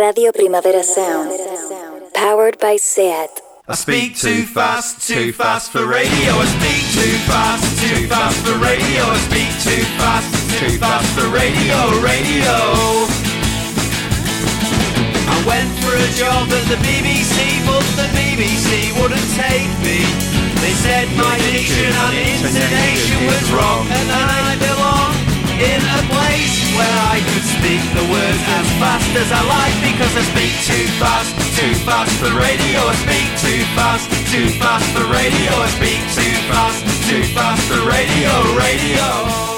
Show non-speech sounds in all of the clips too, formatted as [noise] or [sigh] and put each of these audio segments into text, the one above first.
Radio Primavera Sound. Powered by SEAT. I speak too fast, too fast for radio. I speak too fast, too fast for radio. I speak too fast, too fast for radio, radio. I went for a job at the BBC, but the BBC wouldn't take me. They said my diction and intonation was wrong, and I belong in a place where I could speak the words as fast as I like because I speak too fast, too fast for radio. I speak too fast, too fast for radio. I speak too fast, too fast for radio, radio.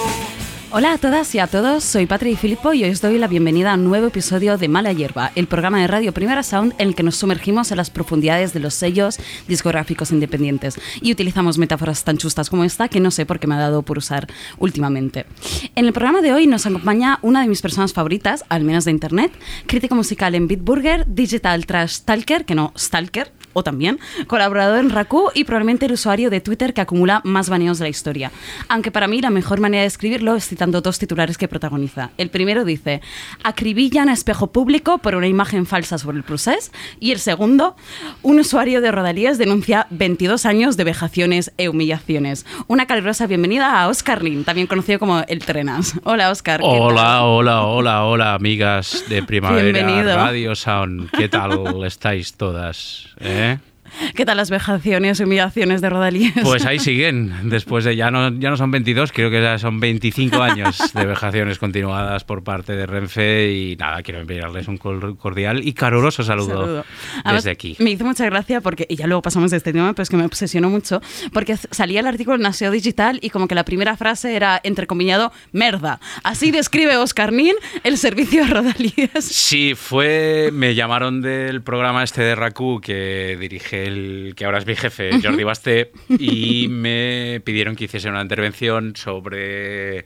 Hola a todas y a todos, soy Patri Filippo y hoy os doy la bienvenida a un nuevo episodio de Mala Hierba, el programa de radio Primera Sound en el que nos sumergimos en las profundidades de los sellos discográficos independientes y utilizamos metáforas tan chustas como esta que no sé por qué me ha dado por usar últimamente. En el programa de hoy nos acompaña una de mis personas favoritas, al menos de internet, crítico musical en Beatburger, Digital Trash Stalker, que no Stalker, o también colaborador en Raku y probablemente el usuario de Twitter que acumula más baneos de la historia. Aunque para mí la mejor manera de escribirlo es citando dos titulares que protagoniza. El primero dice, acribillan a espejo público por una imagen falsa sobre el procés. Y el segundo, un usuario de Rodalías denuncia 22 años de vejaciones e humillaciones. Una calurosa bienvenida a Oscar Lin, también conocido como El Trenas. Hola, Oscar. Hola, hola, hola, hola, amigas de Primavera Bienvenido. Radio Sound. ¿Qué tal estáis todas? eh? [laughs] ¿Qué tal las vejaciones y humillaciones de Rodalías? Pues ahí [laughs] siguen, después de ya no, ya no son 22, creo que ya son 25 años de vejaciones continuadas por parte de Renfe y nada, quiero enviarles un cor- cordial y caluroso saludo, Saludo. Además, desde aquí. Me hizo mucha gracia porque, y ya luego pasamos de este tema, pero es que me obsesionó mucho, porque salía el artículo en Aseo Digital y como que la primera frase era, entrecomillado, merda. Así describe Oscar Nin el servicio de Rodalías. Sí, fue. Me llamaron del programa este de Raku que dirige el. que ahora es mi jefe, Jordi Basté, y me pidieron que hiciese una intervención sobre.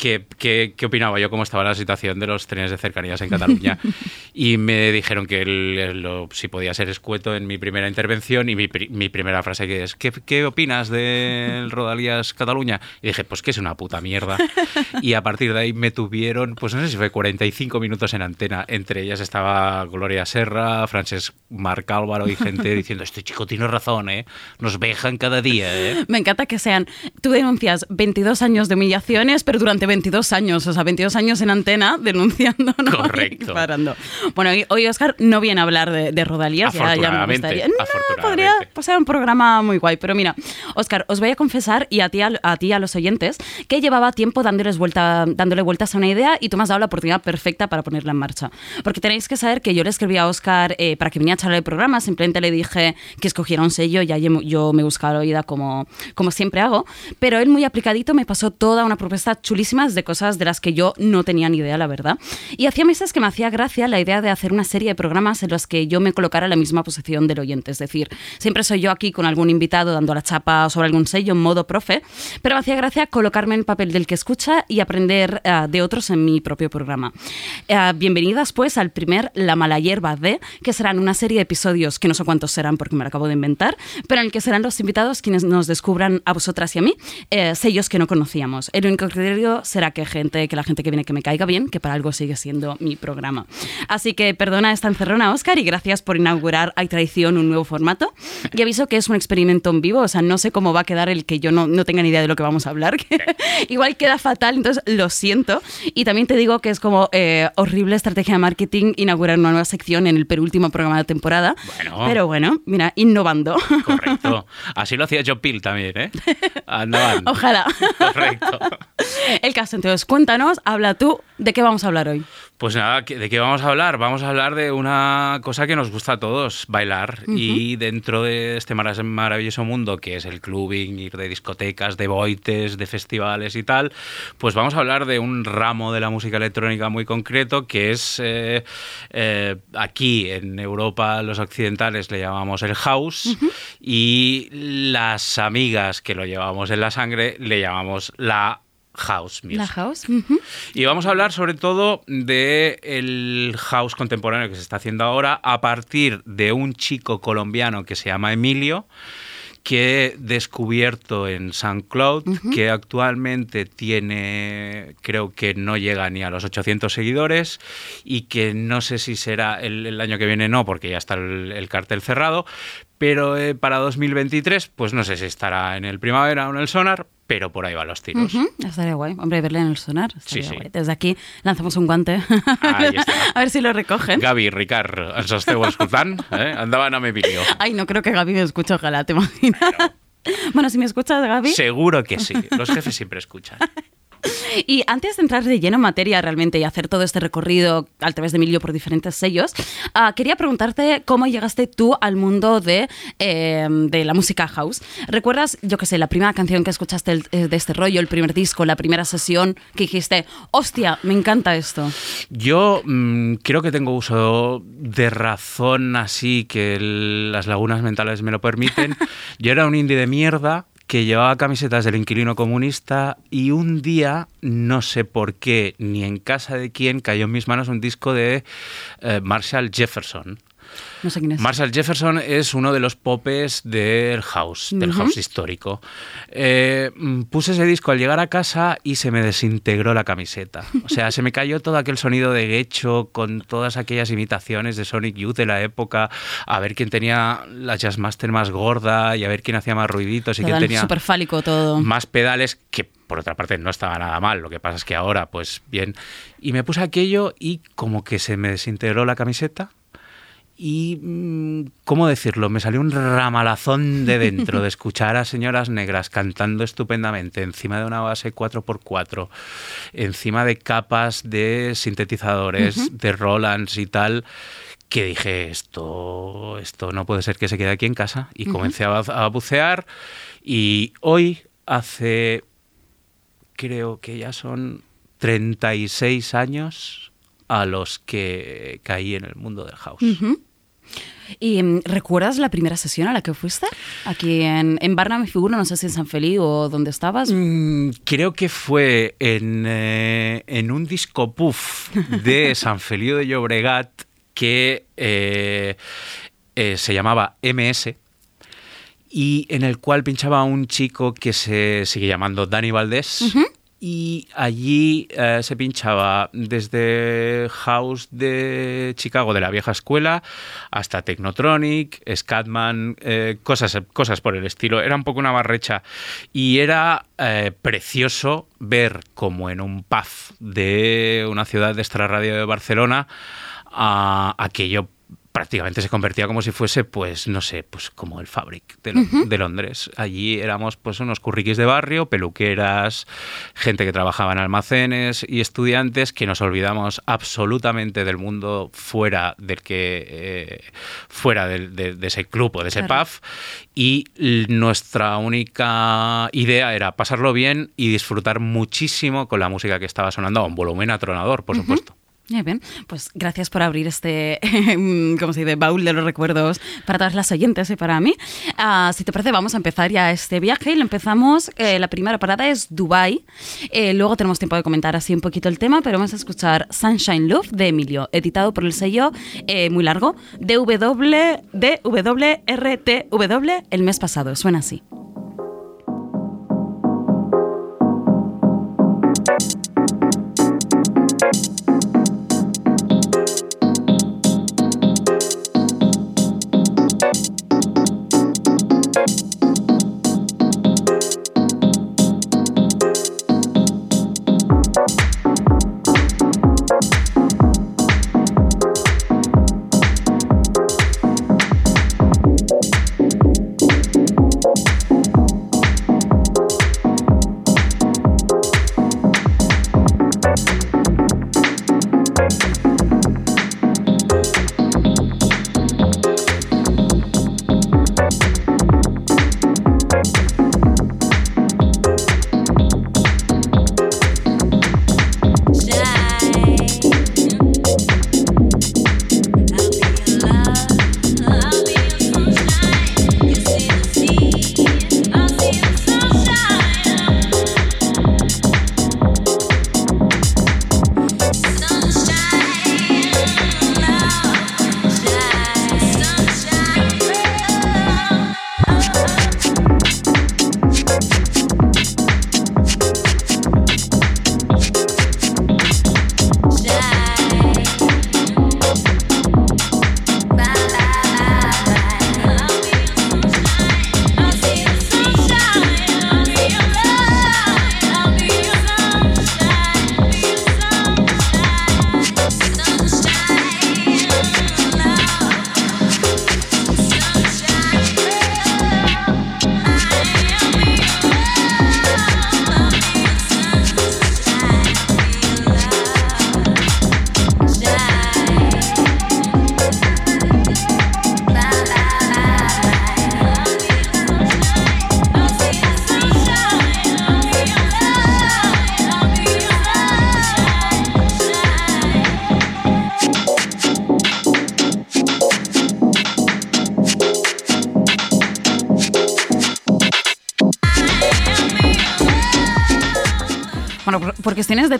¿Qué, qué, qué opinaba yo, cómo estaba la situación de los trenes de cercanías en Cataluña? [laughs] Y me dijeron que el- lo- si podía ser escueto en mi primera intervención y mi, mi primera frase que es ¿qué, qué opinas del [laughs] Rodalías Cataluña? Y dije, pues que es una puta mierda. [laughs] Y a partir de ahí me tuvieron, pues no sé si fue 45 minutos en antena. Entre ellas estaba Gloria Serra, Francesc Marc Álvaro y gente diciendo, este chico tiene razón, ¿eh? Nos vejan cada día, ¿eh? Me encanta que sean, tú denuncias 22 años de humillaciones, pero durante 22 años, o sea, 22 años en antena [laughs] denunciando, ¿no? Correcto. Y parando. Bueno, hoy, Oscar no viene a hablar de, de Rodalías, ya, ya me gustaría. No, podría pasar un programa muy guay, pero mira, Oscar, os voy a confesar, y a ti, a, a ti y a los oyentes, que llevaba tiempo dándoles vuelta, dándole vueltas a una idea y tú me has dado la oportunidad perfecta para ponerla en marcha. Porque tenéis que saber que yo le escribí a Oscar eh, para que viniera a charlar el programa, simplemente le dije que escogiera un sello, ya yo, yo me buscaba la vida como, como siempre hago, pero él muy aplicadito me pasó toda una propuesta chulísima de cosas de las que yo no tenía ni idea, la verdad. Y hacía meses que me hacía gracia la idea de hacer una serie de programas en los que yo me colocara en la misma posición del oyente, es decir, siempre soy yo aquí con algún invitado dando la chapa sobre algún sello en modo profe, pero me hacía gracia colocarme en el papel del que escucha y aprender eh, de otros en mi propio programa. Eh, bienvenidas pues al primer La mala hierba de, que serán una serie de episodios que no sé cuántos serán porque me lo acabo de inventar, pero en el que serán los invitados quienes nos descubran a vosotras y a mí eh, sellos que no conocíamos. El único criterio será que gente, que la gente que viene que me caiga bien, que para algo sigue siendo mi programa. Así que perdona esta encerrona, Oscar, y gracias por inaugurar Hay Traición, un nuevo formato. Y aviso que es un experimento en vivo, o sea, no sé cómo va a quedar el que yo no, no tenga ni idea de lo que vamos a hablar. que [laughs] Igual queda fatal, entonces lo siento. Y también te digo que es como eh, horrible estrategia de marketing inaugurar una nueva sección en el penúltimo programa de temporada. Bueno. Pero bueno, mira, innovando. Correcto. [laughs] Así lo hacía Joe Peel también, ¿eh? [laughs] Andaban. Ojalá. Correcto. El caso, entonces, cuéntanos, habla tú, ¿de qué vamos a hablar hoy? Pues nada, ¿qué- ¿de qué vamos a hablar? Vamos a hablar de una cosa que nos gusta a todos, bailar. Y dentro de este mara- maravilloso mundo que es el clubbing, ir de discotecas, de boites, de festivales y tal, pues vamos a hablar de un ramo de la música electrónica muy concreto que es eh, eh, aquí en Europa, los occidentales le llamamos el house y las amigas que lo llevamos en la sangre le llamamos la house music. La house. Y vamos a hablar sobre todo de el house contemporáneo que se está haciendo ahora a partir de un chico colombiano que se llama Emilio que he descubierto en SoundCloud, que actualmente tiene, creo que no llega ni a los 800 seguidores y que no sé si será el, el año que viene, no, porque ya está el, el cartel cerrado, pero eh, para 2023, pues no sé si estará en el primavera o en el sonar, pero por ahí van los tiros. Ujú, Estaría guay. Hombre, verle en el sonar. estaría sí. guay. Desde aquí lanzamos un guante. Ahí está. [laughs] a ver si lo recogen. Gaby Ricard, ens esteu escoltant? Eh? Endavant amb vídeo. Ay, no creo que Gaby me escuche, ojalá, ¿te imaginas? Bueno, si me escuchas, Gaby. Seguro que sí. Los jefes siempre escuchan. [laughs] Y antes de entrar de lleno en materia realmente y hacer todo este recorrido a través de Emilio por diferentes sellos, ah, quería preguntarte cómo llegaste tú al mundo de, eh, de la música house. ¿Recuerdas, yo qué sé, la primera canción que escuchaste el- eh, de este rollo, el primer disco, la primera sesión que dijiste, hostia, me encanta esto? Yo mm, creo que tengo uso de razón así que el- las lagunas mentales me lo permiten. [laughs] Yo era un indie de mierda que llevaba camisetas del inquilino comunista y un día, no sé por qué, ni en casa de quién, cayó en mis manos un disco de eh, Marshall Jefferson. No sé quién es. Marshall Jefferson es uno de los popes del house, del house histórico. Eh, mm, puse ese disco al llegar a casa y se me desintegró la camiseta. O sea, se me cayó todo aquel sonido de Gecho con todas aquellas imitaciones de Sonic Youth de la época, a ver quién tenía la Jazzmaster más gorda y a ver quién hacía más ruiditos y quién tenía súper fálico todo. más pedales que por otra parte no estaba nada mal, lo que pasa es que ahora pues bien. Y me puse aquello y como que se me desintegró la camiseta y, mm, ¿cómo decirlo? Me salió un ramalazón de dentro de escuchar a señoras negras cantando estupendamente encima de una base 4x4, encima de capas de sintetizadores, de Rolands y tal que dije, esto, esto no puede ser que se quede aquí en casa. Y comencé a, a bucear y hoy, hace, creo que ya son 36 años a los que caí en el mundo del house. ¿Y mm, recuerdas la primera sesión a la que fuiste? Aquí en, en Barna, me figuro, no sé si en San Feliu o dónde estabas. Mm, Creo que fue en, eh, en un disco puff de [laughs] San Feliu de Llobregat que eh, eh, se llamaba MS y en el cual pinchaba un chico que se sigue llamando Dani Valdés. Y allí eh, se pinchaba desde house de Chicago de la vieja escuela hasta Technotronic, Scatman, eh, cosas, cosas por el estilo. Era un poco una barrecha y era eh, precioso ver como en un pub de una ciudad de extra radio de Barcelona a aquello prácticamente se convertía como si fuese, pues, no sé, pues como el Fabric de, Lo- de Londres. Allí éramos pues unos curriquis de barrio, peluqueras, gente que trabajaba en almacenes y estudiantes que nos olvidamos absolutamente del mundo fuera del que eh, fuera de, de ese club o de ese Claro. pub y nuestra única idea era pasarlo bien y disfrutar muchísimo con la música que estaba sonando a un volumen atronador, por supuesto. Muy bien, pues gracias por abrir este, [laughs] ¿cómo se dice?, baúl de los recuerdos para todas las oyentes y para mí. Ah, si te parece, vamos a empezar ya este viaje y lo empezamos. eh, la primera parada es Dubai. Eh, luego tenemos tiempo de comentar así un poquito el tema, pero vamos a escuchar Sunshine Love de Emilio, editado por el sello eh, muy largo DW, DWRTW el mes pasado. Suena así.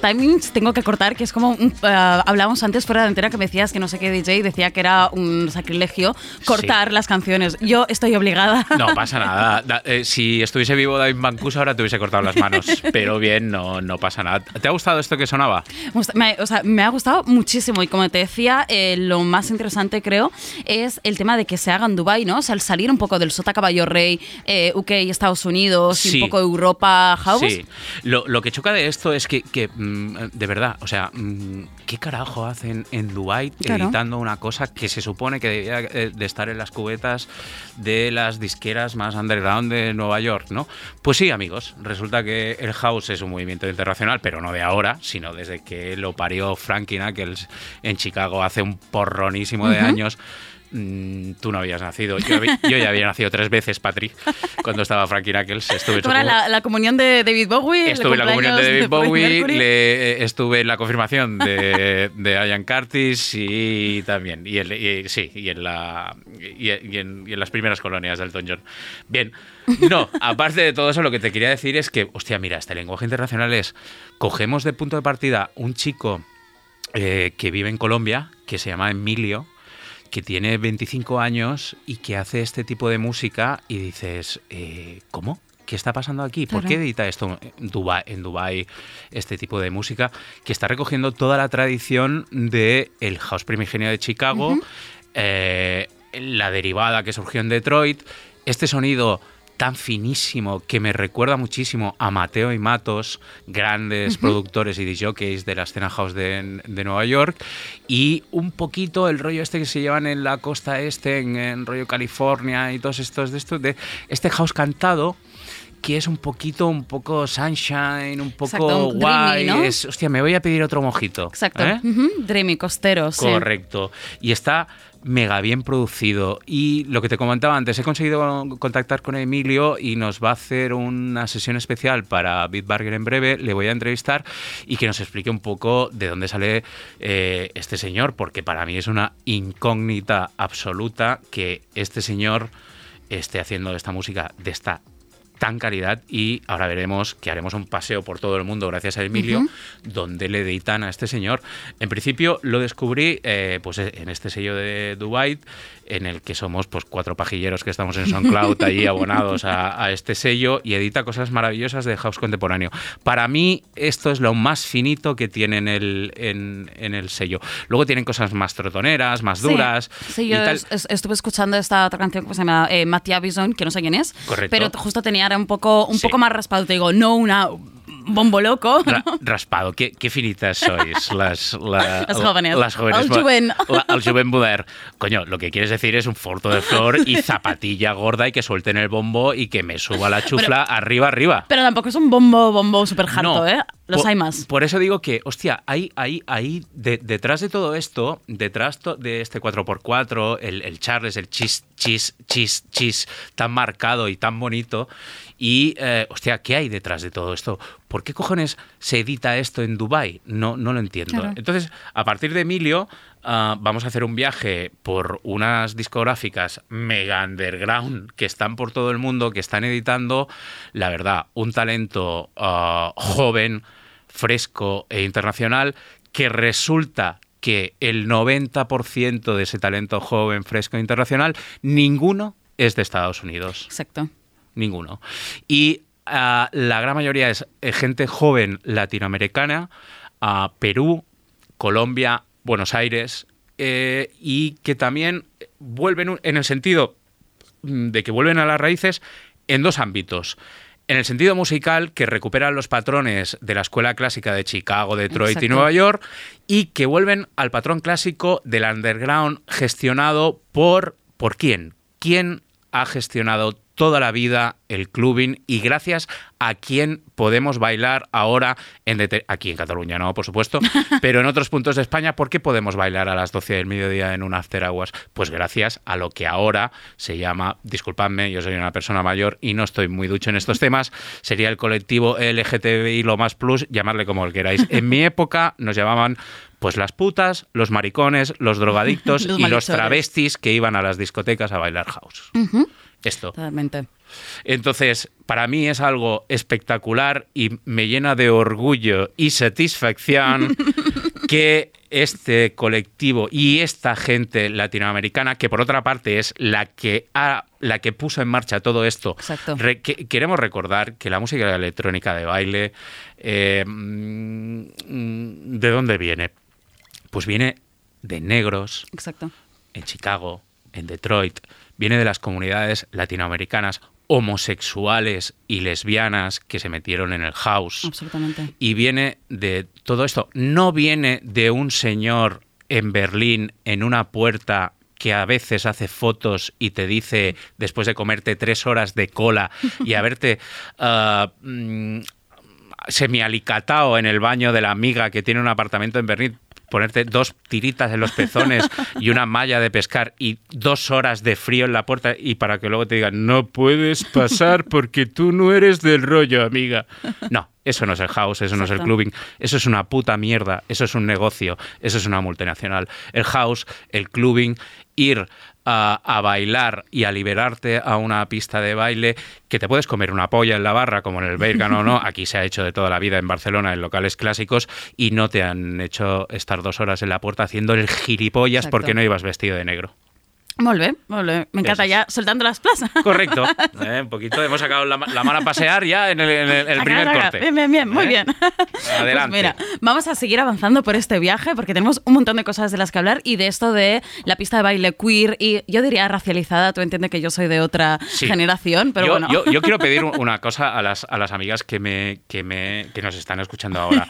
Timings tengo que cortar, que es como, eh, hablábamos antes fuera de entera que me decías que no sé qué DJ decía que era un sacrilegio cortar las canciones. Yo estoy obligada. No pasa nada. Da- eh, si estuviese vivo David Mancuso ahora te hubiese cortado las manos. [laughs] Pero bien, no, no pasa nada. ¿Te ha gustado esto que sonaba? Me o sea, me ha gustado muchísimo y como te decía, eh, lo más interesante creo es el tema de que se haga en Dubai, ¿no? O sea, el salir un poco del Sota Caballo Rey, eh, UK, Estados Unidos, y un poco Europa House. Sí. Lo, lo que choca de esto es que, que, mm, de verdad, o sea, mm, ¿qué carajo hacen en Dubai Claro. editando una cosa que se supone que debía eh, de estar en las cubetas de las disqueras más underground de Nueva York, ¿no? Pues sí, amigos, resulta que el house es un movimiento internacional, pero no de ahora, sino desde que lo parió Frankie Knuckles en Chicago hace un porronísimo de años. Mm, tú no habías nacido. Yo, ya había nacido tres veces, Patri, cuando estaba Frankie Knuckles. Estuve la, la comunión de David Bowie. el Estuve en la comunión de David Bowie, le- eh, estuve en la confirmación de, de Ian Curtis y también, y, en- y- sí, y en, la, y, y en, y en las primeras colonias del Elton John. Bien, no, aparte de todo eso, lo que te quería decir es que, hostia, mira, este lenguaje internacional es, cogemos de punto de partida un chico eh, que vive en Colombia, que se llama Emilio, que tiene 25 años y que hace este tipo de música y dices, eh, ¿cómo? ¿Qué está pasando aquí? ¿Por Claro. qué edita esto en Dubái este tipo de música? Que está recogiendo toda la tradición del el house primigenio de Chicago, eh, la derivada que surgió en Detroit, este sonido tan finísimo que me recuerda muchísimo a Mateo y Matos, grandes productores y disjockeys de la escena house de, de Nueva York, y un poquito el rollo este que se llevan en la costa este, en, en rollo California y todos estos de estos, de este house cantado que es un poquito, un poco sunshine, un poco Exacto, un guay. dreamy, ¿no? es, hostia, me voy a pedir otro mojito. Exacto. ¿eh? Dreamy, costero, sí. Correcto. Y está mega bien producido. Y lo que te comentaba antes, he conseguido contactar con Emilio y nos va a hacer una sesión especial para Bitburger en breve. Le voy a entrevistar y que nos explique un poco de dónde sale eh, este señor, porque para mí es una incógnita absoluta que este señor esté haciendo esta música de esta tan calidad y ahora veremos que haremos un paseo por todo el mundo gracias a Emilio donde le editan a este señor. En principio lo descubrí eh, pues en este sello de Dubai en el que somos pues cuatro pajilleros que estamos en SoundCloud [laughs] allí abonados a, a este sello y edita cosas maravillosas de house contemporáneo. Para mí esto es lo más finito que tienen el, en, en el sello. Luego tienen cosas más trotoneras, más duras. Sí, yo tal. es- es- estuve escuchando esta otra canción que se llama eh, Bison, que no sé quién es. Correcto. Pero justo tenía un poco, un Sí. poco más raspado. Te digo, no una bombo loco. Ra- raspado, qué, qué finitas sois las, la- [laughs] Las jóvenes. Las jóvenes. El jovent. La- el jovent modern. Coño, lo que quieres decir es un forto de flor y [laughs] zapatilla gorda y que suelten el bombo y que me suba la chufla arriba, arriba. Pero tampoco es un bombo, bombo súper harto, No, ¿eh? Los por, hay más. Por eso digo que, hostia, hay, hay, hay de- detrás de todo esto, detrás to- de este 4x4, el, el Charles, el chis, chis, chis, chis, tan marcado y tan bonito. Y, eh, hostia, ¿qué hay detrás de todo esto? ¿Por qué cojones se edita esto en Dubai? No, no lo entiendo. Claro. Entonces, a partir de Emilio, ah, vamos a hacer un viaje por unas discográficas mega underground que están por todo el mundo, que están editando, la verdad, un talento ah, joven, fresco e internacional que resulta que el 90% de ese talento joven, fresco e internacional, ninguno es de Estados Unidos. Exacto. Ninguno. Y ah, la gran mayoría es eh, gente joven latinoamericana, a Perú, Colombia, Buenos Aires, eh, y que también vuelven en el sentido mm, de que vuelven a las raíces en dos ámbitos. En el sentido musical, que recuperan los patrones de la escuela clásica de Chicago, Detroit y. Nueva York, y que vuelven al patrón clásico del underground gestionado por... ¿Por quién? ¿Quién ha gestionado toda la vida el clubing y gracias a quién podemos bailar ahora en aquí en Cataluña, no, por supuesto, [laughs] pero en otros puntos de España, ¿por qué podemos bailar a las 12 del mediodía en un after hours? Pues gracias a lo que ahora se llama, disculpadme, yo soy una persona mayor y no estoy muy ducho en estos [laughs] temas, sería el colectivo LGTBI lo más plus, llamarle como el queráis. En mi época nos llamaban pues las putas, los maricones, los drogadictos [laughs] Los y los travestis que iban a las discotecas a bailar house. Esto. Totalmente. Entonces, para mí es algo espectacular y me llena de orgullo y satisfacción [laughs] que este colectivo y esta gente latinoamericana, que por otra parte es la que ha, la que puso en marcha todo esto, Exacto. re- que- queremos recordar que la música electrónica de baile, eh, ¿de dónde viene? Pues viene de negros, Exacto. en Chicago, en Detroit, viene de las comunidades latinoamericanas homosexuales y lesbianas que se metieron en el house. Absolutamente. Y viene de todo esto. No viene de un señor en Berlín en una puerta que a veces hace fotos y te dice, después de comerte tres horas de cola y haberte [laughs] mm, semialicatao en el baño de la amiga que tiene un apartamento en Berlín, ponerte dos tiritas en los pezones y una malla de pescar y dos horas de frío en la puerta y para que luego te digan, no puedes pasar porque tú no eres del rollo, amiga. No, eso no es el house, eso no es el clubbing, eso es una puta mierda, eso es un negocio, eso es una multinacional. El house, el clubbing, ir a, a bailar y a liberarte a una pista de baile que te puedes comer una polla en la barra como en el Bergamo o no, [laughs] aquí se ha hecho de toda la vida en Barcelona en locales clásicos y no te han hecho estar dos horas en la puerta haciendo el gilipollas Exacto. porque no ibas vestido de negro. Molt bé, molt bé. Me encanta ya soltando las plazas. Correcto. [laughs] Eh, un poquito, hemos sacado la, la mano a pasear ya en el, en el- el Acá, primer corte. Bien, bien, bien, muy ¿Eh? bien. [laughs] Adelante. Pues mira, vamos a seguir avanzando por este viaje porque tenemos un montón de cosas de las que hablar y de esto de la pista de baile queer y yo diría racializada. Tú entiendes que yo soy de otra Sí. generación, pero yo, bueno. yo- yo quiero pedir un- [laughs] una cosa a las, a las amigas que, me, que, me, que nos están escuchando ahora.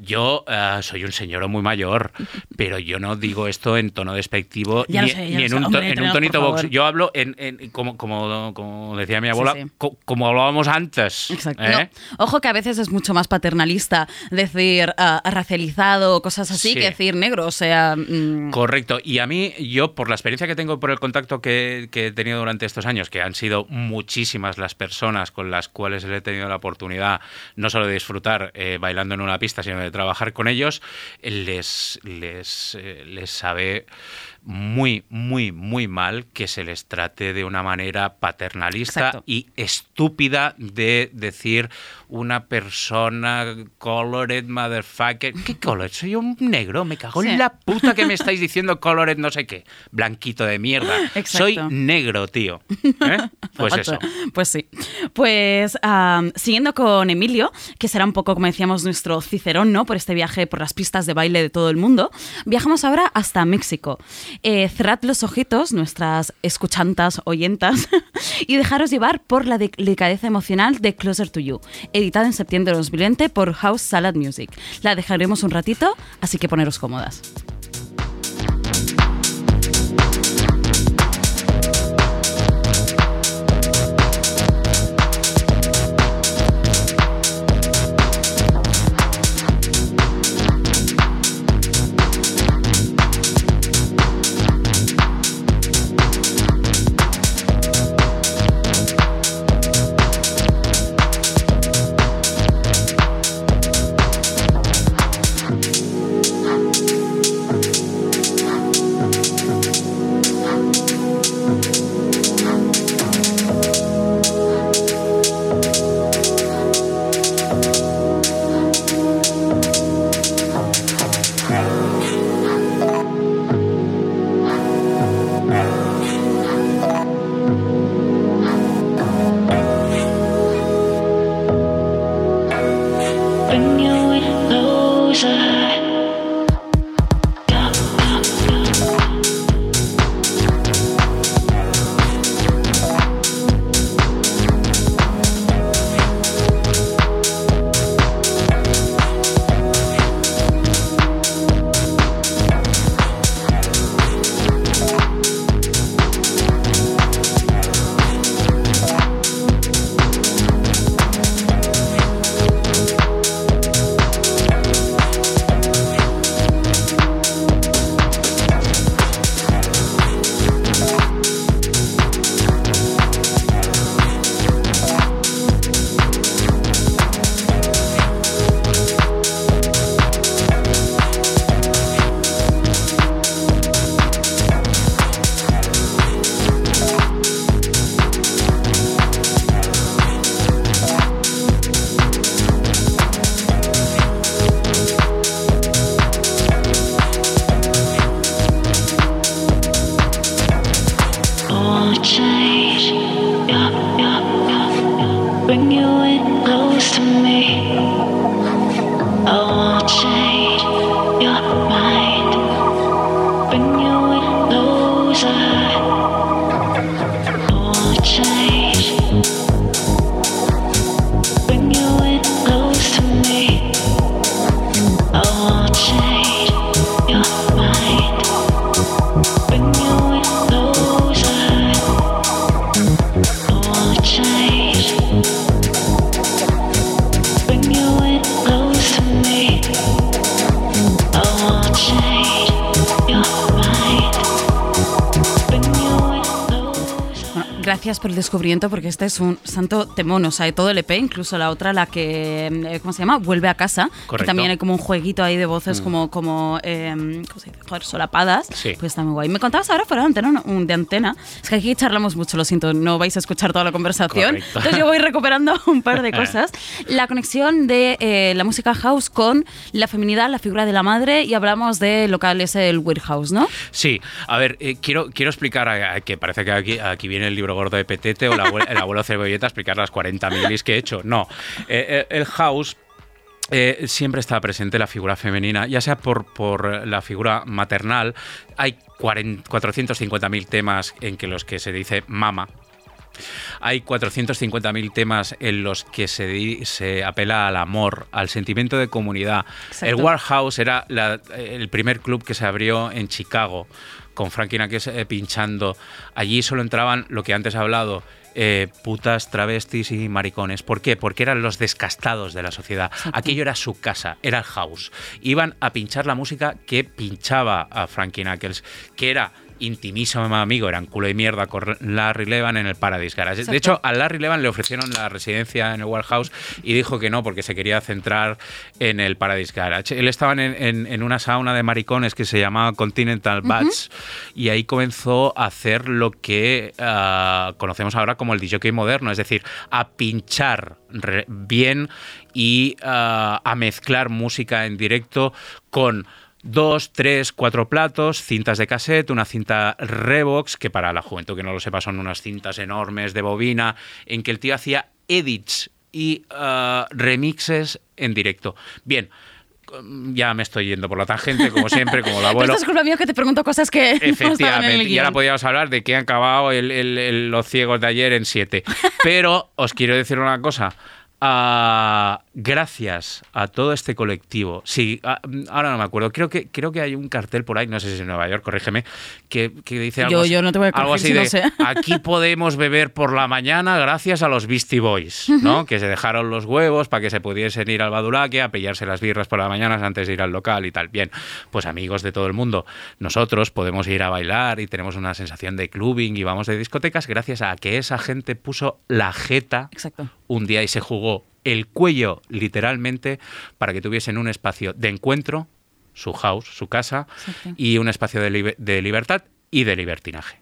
Yo eh, soy un señor muy mayor, pero yo no digo esto en tono despectivo Ya ni, sé, ni en, sé. un, to- Hombre, en un tonito box. Yo hablo en, en- como, como, como decía mi abuela, sí. co- como hablábamos antes. Exacto. ¿eh? No, ojo que a veces es mucho más paternalista decir ah, racializado o cosas así Sí. que decir negro. O sea, mm, Correcto. Y a mí, yo, por la experiencia que tengo, por el contacto que, que he tenido durante estos años, que han sido muchísimas las personas con las cuales he tenido la oportunidad no solo de disfrutar eh, bailando en una pista, sino de trabajar con ellos, les, les, eh, les sabe muy, muy, muy mal que se les trate de una manera paternalista Exacto. y estúpida de decir una persona colored motherfucker. ¿Qué colored? Soy un negro, me cago Sí. en la puta que me estáis diciendo colored no sé qué. Blanquito de mierda. Exacto. Soy negro, tío. ¿Eh? Pues eso. Pues sí. Pues siguiendo con Emilio, que será un poco, como decíamos, nuestro cicerón, ¿no? Por este viaje por las pistas de baile de todo el mundo, viajamos ahora hasta México. Eh, cerrad los ojitos, nuestras escuchantas, oyentas, [laughs] y dejaros llevar por la de- delicadeza emocional de Closer to You, editada en septiembre de 2020 por House Salad Music. La dejaremos un ratito, así que poneros cómodas. Descubrimiento porque este es un santo temón, o sea, de todo el EP, incluso la otra, la que, eh, ¿cómo se llama? Vuelve a casa, que Correcto. también hay como un jueguito ahí de voces como, como eh, ¿cómo se dice? Joder, solapadas, Sí. pues está muy guay. Me contabas ahora fuera de antena, de antena, que aquí charlamos mucho, lo siento, no vais a escuchar toda la conversación, Correcto. entonces yo voy recuperando un par de [laughs] cosas. La conexión de eh, la música house con la feminidad, la figura de la madre, y hablamos de lo que es el Weird House, ¿no? Sí, a ver, eh, quiero, quiero explicar, a- a- que parece que aquí, aquí viene el libro gordo de Petete o el abuelo, el abuelo Cebolleta a explicar las 40 milis que he hecho. No, Eh, eh, el house... eh, siempre está presente la figura femenina, ya sea por, por la figura maternal. Hay 40 450.000 temas en que los que se dice mama, hay 450.000 temas en los que se, di- se apela al amor, al sentimiento de comunidad. Exacto. El Warhouse era la- el primer club que se abrió en Chicago, con Frankie Knuckles eh, pinchando. Allí solo entraban lo que antes he hablado. Eh, putas, travestis y maricones. ¿Por qué? Porque eran los descastados de la sociedad. Aquello era su casa, era el house. Iban a pinchar la música que pinchaba a Frankie Knuckles, que era intimísimo amigo, eran culo y mierda con Larry Levan en el Paradise Garage. Exacto. De hecho, a Larry Levan le ofrecieron la residencia en el Warehouse y dijo que no, porque se quería centrar en el Paradise Garage. Él estaba en, en- en una sauna de maricones que se llamaba Continental Bats y ahí comenzó a hacer lo que ah, conocemos ahora como el DJ moderno, es decir, a pinchar bien y ah, a mezclar música en directo con dos, tres, cuatro platos, cintas de cassette, una cinta Revox, que para la juventud que no lo sepa son unas cintas enormes de bobina, en que el tío hacía edits y ah, remixes en directo. Bien, ya me estoy yendo por la tangente, como [laughs] siempre, como Pero abuelo. esto es culpa mía que te pregunto cosas que no estaban en el Efectivamente, y ahora guion. podríamos hablar de que han acabado el- el- el- los ciegos de ayer en siete. [laughs] Pero os quiero decir una cosa. Ah, gracias a todo este colectivo. Sí, ah, ahora no me acuerdo. Creo que, creo que hay un cartel por ahí, no sé si es en Nueva York, corrígeme, que, que dice algo, Yo- así- yo no te voy a algo así [laughs] si de, no sé. [laughs] Aquí podemos beber por la mañana gracias a los Beastie Boys, ¿no? Que se dejaron los huevos para que se pudiesen ir al Badulaque a pillarse las birras por las mañanas antes de ir al local y tal. Bien, pues amigos de todo el mundo, nosotros podemos ir a bailar y tenemos una sensación de clubbing y vamos de discotecas gracias a que esa gente puso la jeta Exacto. un día y se jugó el cuello literalmente para que tuviesen un espacio de encuentro, su house, su casa, Exacto. y un espacio de, libe- de libertad y de libertinaje.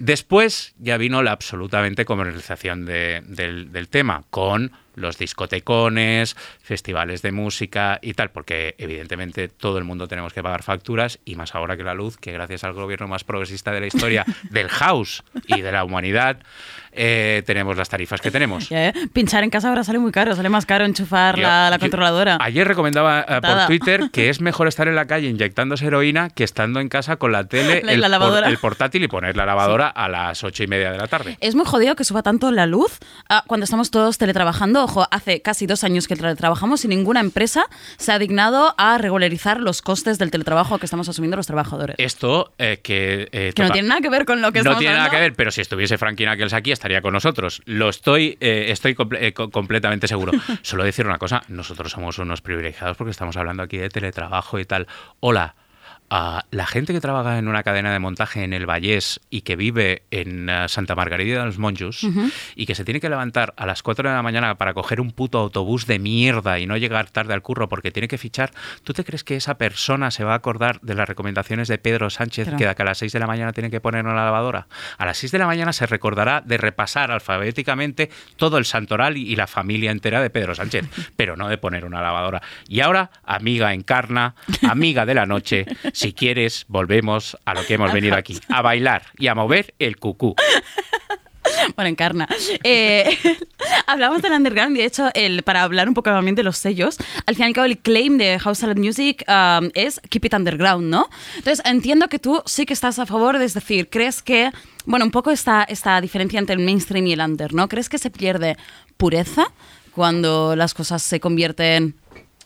Después ya vino la absolutamente comercialización de- del, del tema, con los discotecones, festivales de música y tal, porque evidentemente todo el mundo tenemos que pagar facturas y más ahora que la luz, que gracias al gobierno más progresista de la historia [laughs] del house y de la humanidad, eh, tenemos las tarifas que tenemos. ¿eh? Pinchar en casa ahora sale muy caro, sale más caro enchufar Yo- la, la yo- controladora. Ayer recomendaba eh, por. Twitter que es [laughs] mejor estar en la calle inyectándose heroína que estando en casa con la tele, La- el, la lavadora. por- el portátil y poner la lavadora a las ocho y media de la tarde. Es muy jodido que suba tanto la luz cuando estamos todos teletrabajando. Ojo, hace casi dos años que teletrabajamos y ninguna empresa se ha dignado a regularizar los costes del teletrabajo que estamos asumiendo los trabajadores. Esto eh, que... eh, que no tiene nada que ver con lo que no estamos tiene nada que ver, pero si estuviese Frankie Knuckles aquí estaría con nosotros. Lo estoy, eh, estoy comple- co- completamente seguro. [laughs] Solo decir una cosa, nosotros somos unos privilegiados porque estamos hablando aquí de teletrabajo y tal. Hola. A la gente que trabaja en una cadena de montaje en el Vallés y que vive en eh, Santa Margarida de los Monjos y que se tiene que levantar a las 4 de la mañana para coger un puto autobús de mierda y no llegar tarde al curro porque tiene que fichar, ¿tú te crees que esa persona se va a acordar de las recomendaciones de Pedro Sánchez que de que a las 6 de la mañana tiene que poner una lavadora? A las 6 de la mañana se recordará de repasar alfabéticamente todo el santoral y, y la familia entera de Pedro Sánchez, [laughs] pero no de poner una lavadora. Y ahora, amiga encarna, amiga de la noche, [laughs] Si quieres, volvemos a lo que hemos venido aquí, a bailar y a mover el cucú. Bueno, encarna. Eh, [laughs] hablamos del underground y de hecho, el, para hablar un poco también de los sellos, al fin y al cabo el claim de House Salad Music um, es Keep It Underground, ¿no? Entonces entiendo que tú sí que estás a favor es decir, crees que, bueno, un poco esta, esta diferencia entre el mainstream y el under, ¿no? ¿Crees que se pierde pureza cuando las cosas se convierten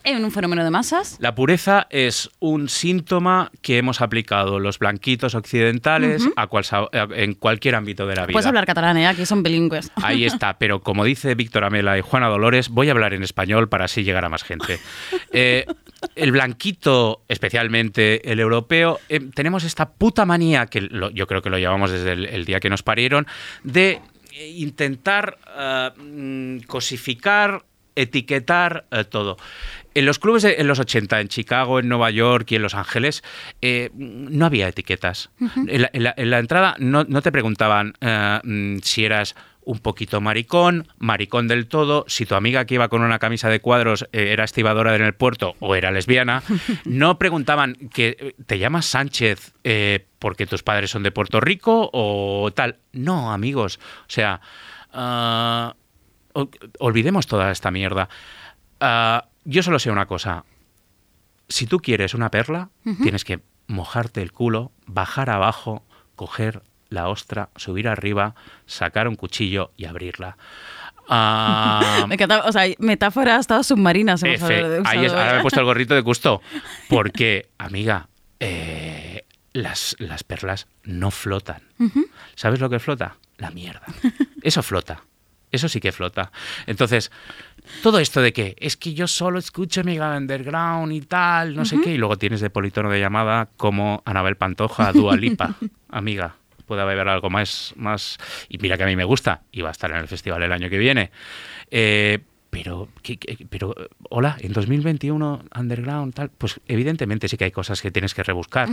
en un fenómeno de masas? La pureza es un síntoma que hemos aplicado los blanquitos occidentales a cual- a- en cualquier ámbito de la vida. Puedes hablar catalán, ¿eh? Aquí son bilingües. [laughs] Ahí está, pero como dice Víctor Amela y Juana Dolores, voy a hablar en español para así llegar a más gente. [laughs] Eh, el blanquito, especialmente el europeo, eh, tenemos esta puta manía, que lo- yo creo que lo llevamos desde el, el día que nos parieron, de intentar eh, mm, cosificar, etiquetar todo. En los clubes de- en los 80, en Chicago, en Nueva York y en Los Ángeles, eh, no había etiquetas. en, la, en la- en la entrada no, no te preguntaban eh, mm, si eras un poquito maricón, maricón del todo, si tu amiga que iba con una camisa de cuadros eh, era estibadora en el puerto o era lesbiana, [laughs] no preguntaban que te llamas Sánchez eh, porque tus padres son de Puerto Rico o tal. No, amigos. O sea, ah, ol- olvidemos toda esta mierda. Ah, yo solo sé una cosa. Si tú quieres una perla, tienes que mojarte el culo, bajar abajo, coger la ostra, subir arriba, sacar un cuchillo y abrirla. Ah, [laughs] Me encanta, o sea, metáforas todas submarinas. hemos F, ahí es- ahora me he puesto el gorrito de gusto. [laughs] Porque, amiga, eh, las, las perlas no flotan. ¿Sabes lo que flota? La mierda. [laughs] Eso flota. Eso sí que flota. Entonces, todo esto de que es que yo solo escucho Mega Underground y tal, no sé qué, y luego tienes de politono de llamada como Anabel Pantoja, Dua Lipa. [laughs] Amiga, puede haber algo más, más. Y mira que a mí me gusta, y va a estar en el festival el año que viene. Eh, pero, ¿qué- qué- pero, eh, hola, en 2021, underground, tal, pues evidentemente sí que hay cosas que tienes que rebuscar,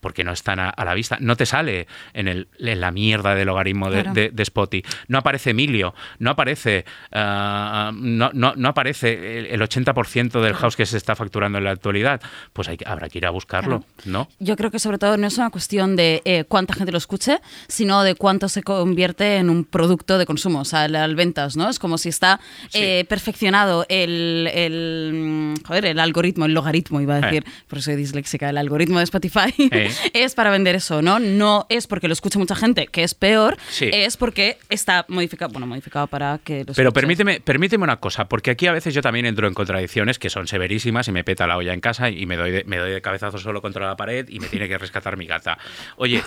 porque no están a, a la vista. No te sale en, el, en la mierda del logaritmo de, Claro. de- de Spotify. No aparece Emilio, no aparece, ah, no, no, no aparece el, el 80% del house que se está facturando en la actualidad. Pues hay, habrá que ir a buscarlo, ¿no? Yo creo que sobre todo no es una cuestión de eh, cuánta gente lo escuche, sino de cuánto se convierte en un producto de consumo, o sea, las ventas, ¿no? Es como si está eh, perfeccionado el, el, mm, joder, el algoritmo, el logaritmo, iba a Eh. decir, por eso soy disléxica, el algoritmo de Spotify Eh. [laughs] es para vender eso, ¿no? No es porque lo escuche mucha gente, que es peor, Sí. es porque está modificado, bueno, modificado para que lo Pero permíteme, permíteme una cosa, porque aquí a veces yo también entro en contradicciones que son severísimas y me peta la olla en casa y me doy de, me doy de cabezazo solo contra la pared y me tiene que rescatar mi gata. Oye,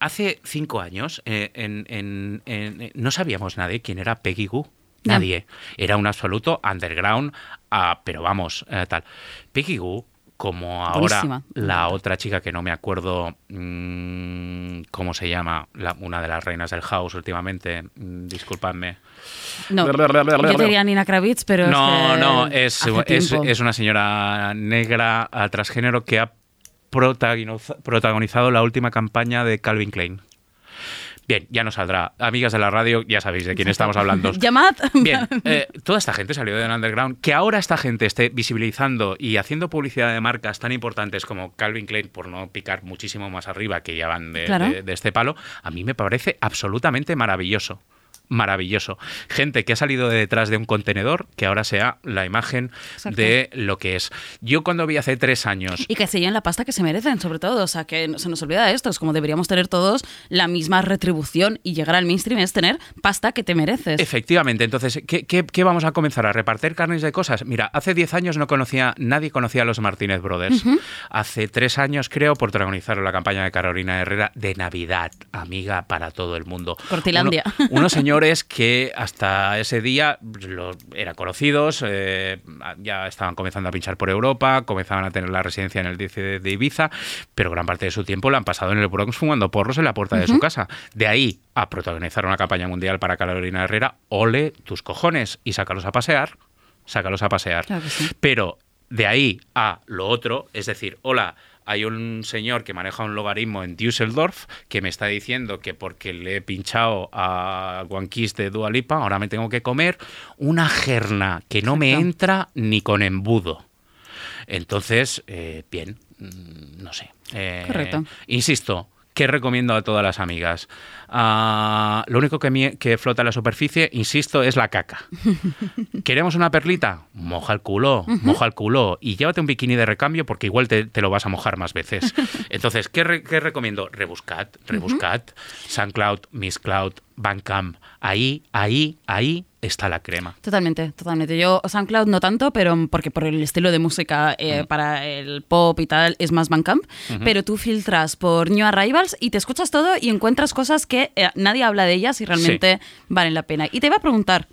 hace cinco años eh, en- en- en- no sabíamos nadie quién era Peggy Goo. Nadie. Era un absoluto underground, ah, pero vamos, eh, tal. Peggy Goo, como ahora Buenísima. la otra chica que no me acuerdo mm, cómo se llama, la- una de las reinas del house últimamente, mm, disculpadme. No, yo te diría Nina Kravitz, pero No, es que no, es, es, una señora negra ah, transgénero que ha protagoniza- protagonizado la última campaña de Calvin Klein. Bien, ya nos saldrá. Amigas de la radio, ya sabéis de quién estamos hablando. [laughs] Llamad. Bien, eh, toda esta gente salió del underground. Que ahora esta gente esté visibilizando y haciendo publicidad de marcas tan importantes como Calvin Klein, por no picar muchísimo más arriba, que ya van de, Claro. de- de este palo, a mí me parece absolutamente maravilloso. Maravilloso. Gente que ha salido de detrás de un contenedor que ahora sea la imagen Exacto. de lo que es. Yo cuando vi hace tres años Y que se lleven la pasta que se merecen, sobre todo. O sea, que se nos olvida esto. Es como deberíamos tener todos la misma retribución y llegar al mainstream es tener pasta que te mereces. Efectivamente, entonces, ¿qué, qué, qué vamos a comenzar? ¿A repartir carnes de cosas? Mira, hace 10 años no conocía, nadie conocía a los Martínez Brothers. Hace tres años, creo, protagonizaron la campaña de Carolina Herrera de Navidad, amiga para todo el mundo. Cortilandia. Uno- unos señores [laughs] que hasta ese día lo- eran conocidos, eh, ya estaban comenzando a pinchar por Europa, comenzaban a tener la residencia en el DIC de Ibiza, pero gran parte de su tiempo la han pasado en el Bronx fumando porros en la puerta de su casa. De ahí a protagonizar una campaña mundial para Carolina Herrera, ole tus cojones y sácalos a pasear, sácalos a pasear. Claro que sí. Pero de ahí a lo otro, es decir, hola, hay un señor que maneja un logaritmo en Düsseldorf que me está diciendo que porque le he pinchado a One Kiss de Dua Lipa, ahora me tengo que comer una gerna que no me entra ni con embudo. Entonces, eh, bien, mm, no sé. Eh, Correcto. Insisto, ¿qué recomiendo a todas las amigas? Ah, lo único que, mie- que flota en la superficie, insisto, es la caca. [laughs] ¿Queremos una perlita? Moja el culo, moja el culo y llévate un bikini de recambio porque igual te, te lo vas a mojar más veces. [laughs] Entonces, ¿qué, re- qué recomiendo? Rebuscad, rebuscad. SoundCloud, Miss Cloud, Bandcamp. Ahí, ahí, ahí está la crema. Totalmente, totalmente. Yo SoundCloud no tanto, pero porque por el estilo de música eh, para el pop y tal es más Bandcamp, pero tú filtras por New Arrivals y te escuchas todo y encuentras cosas que eh, nadie habla de ellas y realmente valen la pena. Y te iba a preguntar,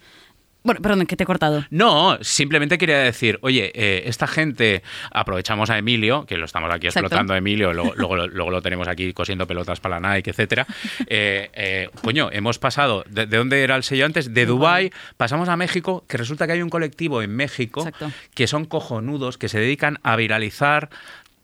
bueno, perdón, que te he cortado. No, simplemente quería decir, oye, eh, esta gente, aprovechamos a Emilio, que lo estamos aquí Exacto. explotando a Emilio, luego, luego, lo- luego lo tenemos aquí cosiendo pelotas para la Nike, etcétera. Eh, eh, coño, hemos pasado, de, de dónde era el sello antes? De Dubai pasamos a México, que resulta que hay un colectivo en México Exacto. que son cojonudos, que se dedican a viralizar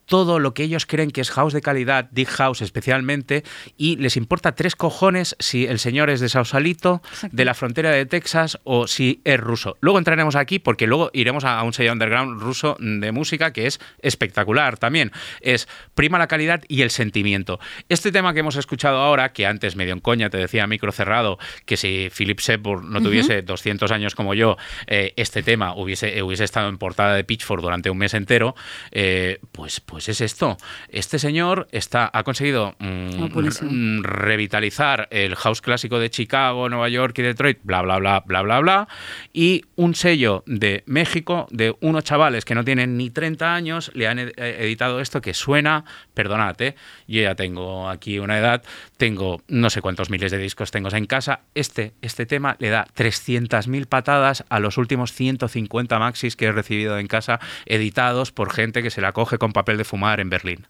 todo lo que ellos creen que es house de calidad, Deep House especialmente, y les importa tres cojones si el señor es de Sausalito, Exacto. de la frontera de Texas o si es ruso. Luego entraremos aquí porque luego iremos a, un sello underground ruso de música que es espectacular también. Es prima la calidad y el sentimiento. Este tema que hemos escuchado ahora, que antes medio en coña te decía micro cerrado que si Philip Shepard no tuviese 200 años como yo, eh, este tema hubiese, hubiese estado en portada de Pitchfork durante un mes entero, eh, pues, pues es esto. Este señor está, ha conseguido mm, Oh, buenísimo. mm, revitalizar el house clásico de Chicago, Nueva York y Detroit, bla, bla, bla, bla, bla, bla, y un sello de México de unos chavales que no tienen ni 30 años, le han ed- eh, editado esto que suena, perdonate, yo ya tengo aquí una edad, tengo no sé cuántos miles de discos tengo en casa, este, este tema le da 300.000 patadas a los últimos 150 maxis que he recibido en casa, editados por gente que se la coge con papel de fumar en Berlín.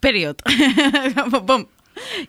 Period. [laughs]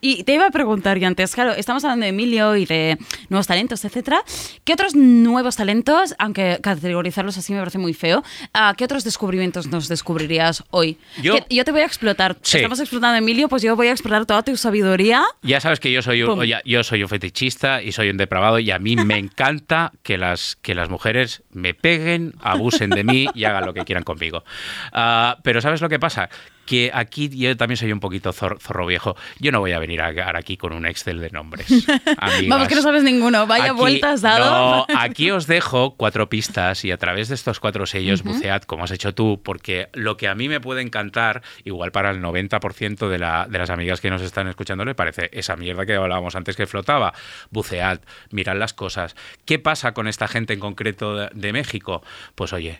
Y te iba a preguntar, y antes, claro, estamos hablando de Emilio y de nuevos talentos, etcétera. ¿Qué otros nuevos talentos, aunque categorizarlos así me parece muy feo, ah, qué otros descubrimientos nos descubrirías hoy? Yo- Que yo te voy a explotar. Sí. Estamos explotando a Emilio, pues yo voy a explotar toda tu sabiduría. Ya sabes que yo soy un, yo soy un fetichista y soy un depravado y a mí me encanta que las, que las mujeres me peguen, abusen de mí y hagan lo que quieran conmigo. Ah, pero ¿sabes lo que pasa? Que aquí yo también soy un poquito zor- zorro viejo. Yo no voy a venir a, a aquí con un Excel de nombres. [laughs] amigas. Vamos, que no sabes ninguno. Vaya Aquí- vueltas dado. No, [laughs] aquí os dejo cuatro pistas y a través de estos cuatro sellos bucead como has hecho tú, porque lo que a mí me puede encantar, igual para el 90% de, la, de las amigas que nos están escuchando, le parece esa mierda que hablábamos antes que flotaba. Bucead, mirad las cosas. ¿Qué pasa con esta gente en concreto de, de México? Pues oye,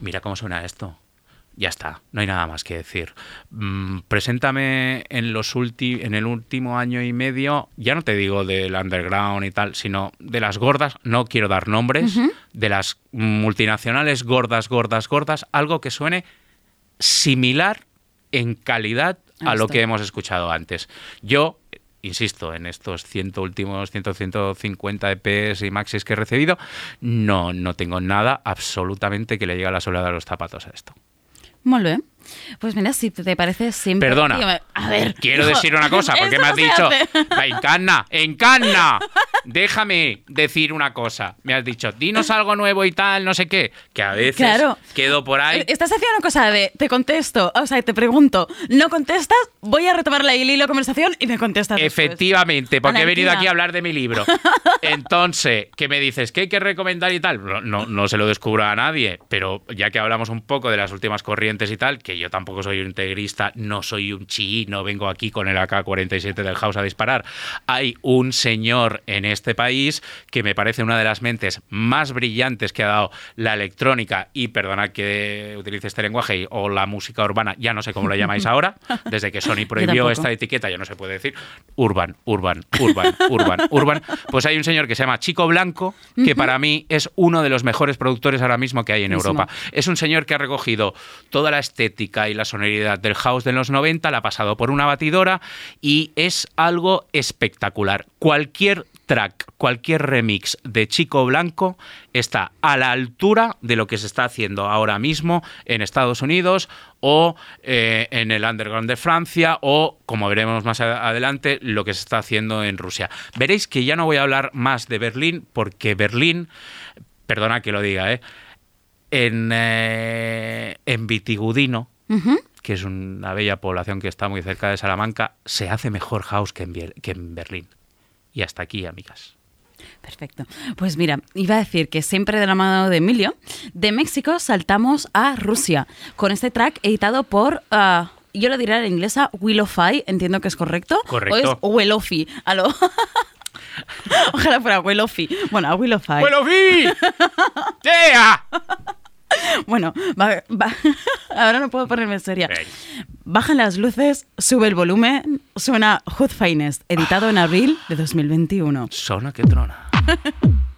mira cómo suena esto. Ya está, no hay nada más que decir. Mm, preséntame en, los ulti- en el último año y medio, ya no te digo del underground y tal, sino de las gordas, no quiero dar nombres, de las multinacionales gordas, gordas, gordas, algo que suene similar en calidad a Ahí lo está. que hemos escuchado antes. Yo, insisto, en estos 100 últimos 100, 150 EPs y maxis que he recibido, no, no tengo nada absolutamente que le llegue a la soledad de los zapatos a esto. Muy bien. Pues mira, si te parece siempre. Perdona. A ver. Quiero hijo, decir una [laughs] cosa, porque me has dicho, hace. [laughs] "Va, encarna, encarna, déjame decir una cosa. Me has dicho, dinos algo nuevo y tal, no sé qué, que a veces Claro. quedo por ahí. Estás haciendo una cosa de te contesto, o sea, te pregunto, no contestas, voy a retomar la hilo conversación y me contestas. después. Efectivamente, porque he venido aquí a hablar de mi libro. [laughs] Entonces, ¿qué me dices? ¿Qué hay que recomendar y tal? No, no, no se lo descubro a nadie, pero ya que hablamos un poco de las últimas corrientes y tal, que yo tampoco soy un integrista, no soy un chií, no vengo aquí con el AK-47 del House a disparar. Hay un señor en este país que me parece una de las mentes más brillantes que ha dado la electrónica y, perdonad que utilice este lenguaje, o la música urbana, ya no sé cómo lo llamáis ahora, desde que Sony [laughs] prohibió esta etiqueta ya no se puede decir, urban, urban, urban, urban, urban, pues hay un señor que se llama Chico Blanco, que para mí es uno de los mejores productores ahora mismo que hay en. Europa. Es un señor que ha recogido toda la estética y la sonoridad del house de los 90, la ha pasado por una batidora y es algo espectacular. Cualquier track, cualquier remix de Chico Blanco está a la altura de lo que se está haciendo ahora mismo en Estados Unidos o eh, en el underground de Francia o, como veremos más adelante, lo que se está haciendo en Rusia. Veréis que ya no voy a hablar más de Berlín porque Berlín, perdona que lo diga, ¿eh? en, eh, en Vitigudino que es una bella población que está muy cerca de Salamanca, se hace mejor house que en, Biel- que en Berlín. Y hasta aquí, amigas. Perfecto. Pues mira, iba a decir que siempre de la mano de Emilio, de México saltamos a Rusia con este track editado por, ah, yo lo diré en inglesa, Willowfy, entiendo que es correcto. Correcto. O es Willowfy, a lo- Ojalá fuera Willowfy. Bueno, a Willowfy. ¡Bueno, vi! ¡Yeah! [laughs] Bueno, va- va- [laughs] ahora no puedo ponerme seria. Bajan las luces, sube el volumen, suena Hood Finest, editado en abril de 2021. Sona que trona. [laughs]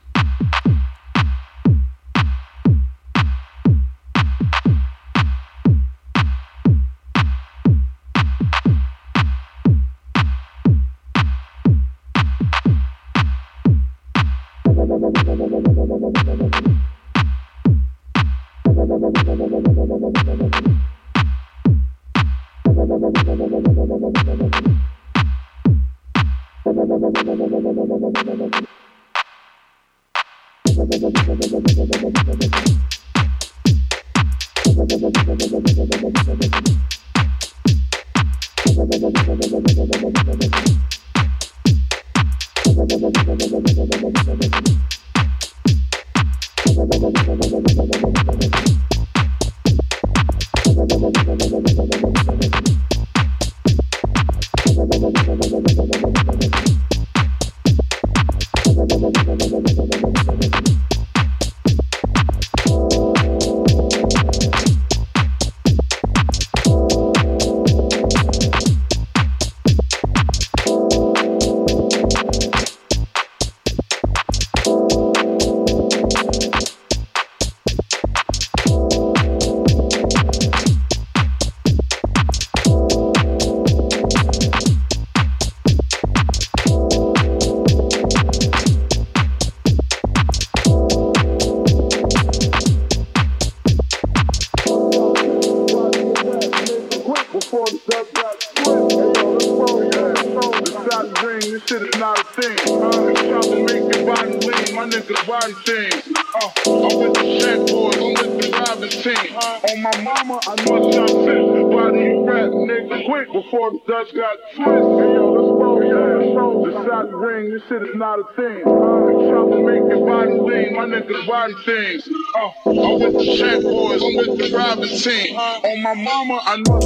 my nigga body things. Uh, I'm with the Shaq boys, I'm with the Robin team. On my mama, I know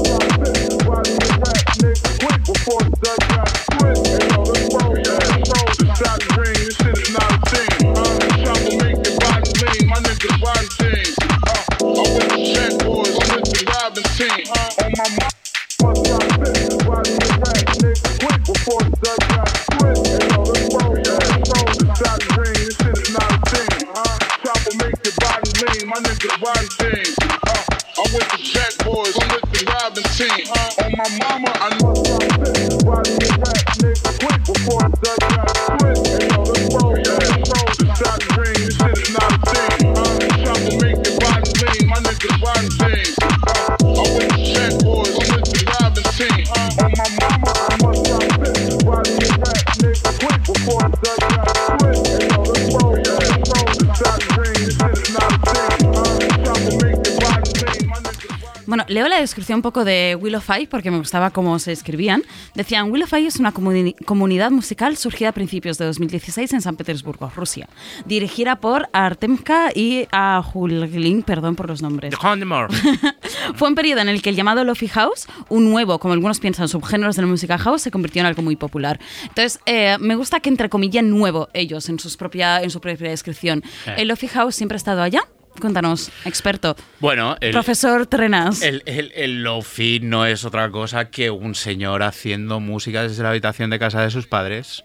I leo la descripción un poco de Willowfy porque me gustaba cómo se escribían. Decían, Willowfy es una comuni- comunidad musical surgida a principios de 2016 en San Petersburgo, Rusia. Dirigida por Artemka y a Julglin, perdón por los nombres. [laughs] Fue un periodo en el que el llamado Lofi House, un nuevo, como algunos piensan, subgéneros de la música house, se convirtió en algo muy popular. Entonces, eh, me gusta que entrecomillen nuevo ellos en, sus propia, en su propia descripción. Eh. ¿El Lofi House siempre ha estado allá? Cuéntanos, experto. Bueno, el, Profesor Trenas. el, el, el lofi no es otra cosa que un señor haciendo música desde la habitación de casa de sus padres.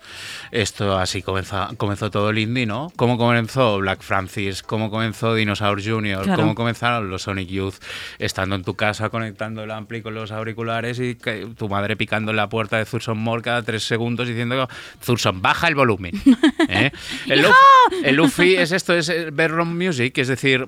Esto así comenzó, comenzó todo el indie, ¿no? ¿Cómo comenzó Black Francis? ¿Cómo comenzó Dinosaur Jr.? Claro. ¿Cómo comenzaron los Sonic Youth? Estando en tu casa conectando el ampli con los auriculares y que tu madre picando en la puerta de Thurston Moore cada tres segundos diciendo Thurston, baja el volumen. [laughs] ¿eh? El, lofi es esto, es bedroom music, es decir,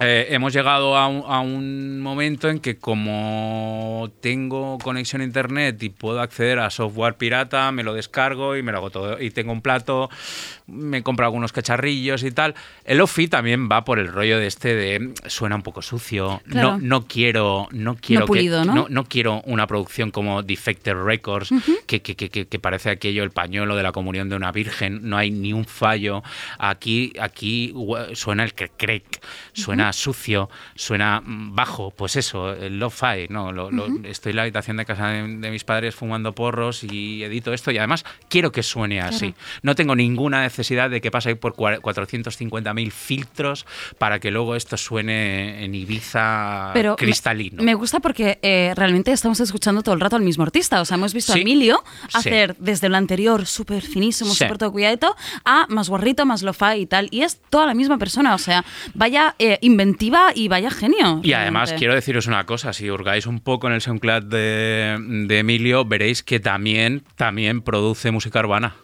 eh, hemos llegado a un, a un momento en que como tengo conexión a internet y puedo acceder a software pirata, me lo descargo y me lo hago todo. Y tengo un plato, me compro algunos cacharrillos y tal. El Lofi también va por el rollo de este de suena un poco sucio. Claro. No, no quiero, no quiero No pulido, que, ¿no? no quiero una producción como Defected Records, que, que- que- que- que parece aquello el pañuelo de la comunión de una virgen, no hay ni un fallo. Aquí, aquí suena el crec, suena sucio, suena mm, bajo, pues eso, el lo-fi, ¿no? Lo- lo- Estoy en la habitación de casa de, de mis padres fumando porros y edito esto y además quiero que suene así. No tengo ninguna necesidad de que pase por cua- 450.000 filtros para que luego esto suene en Ibiza Pero cristalino. Me, gusta porque eh, realmente estamos escuchando todo el rato al mismo artista. O sea, hemos visto Sí. a Emilio Sí. hacer desde lo anterior súper finísimo, Sí. súper todo cuidadito, a más guarrito, más lo-fi y tal. Y es toda la misma persona. O sea, vaya eh, inventiva y vaya genio. Y además quiero deciros una cosa, si hurgáis un poco en el SoundCloud de, de Emilio, veréis que también, también produce música urbana.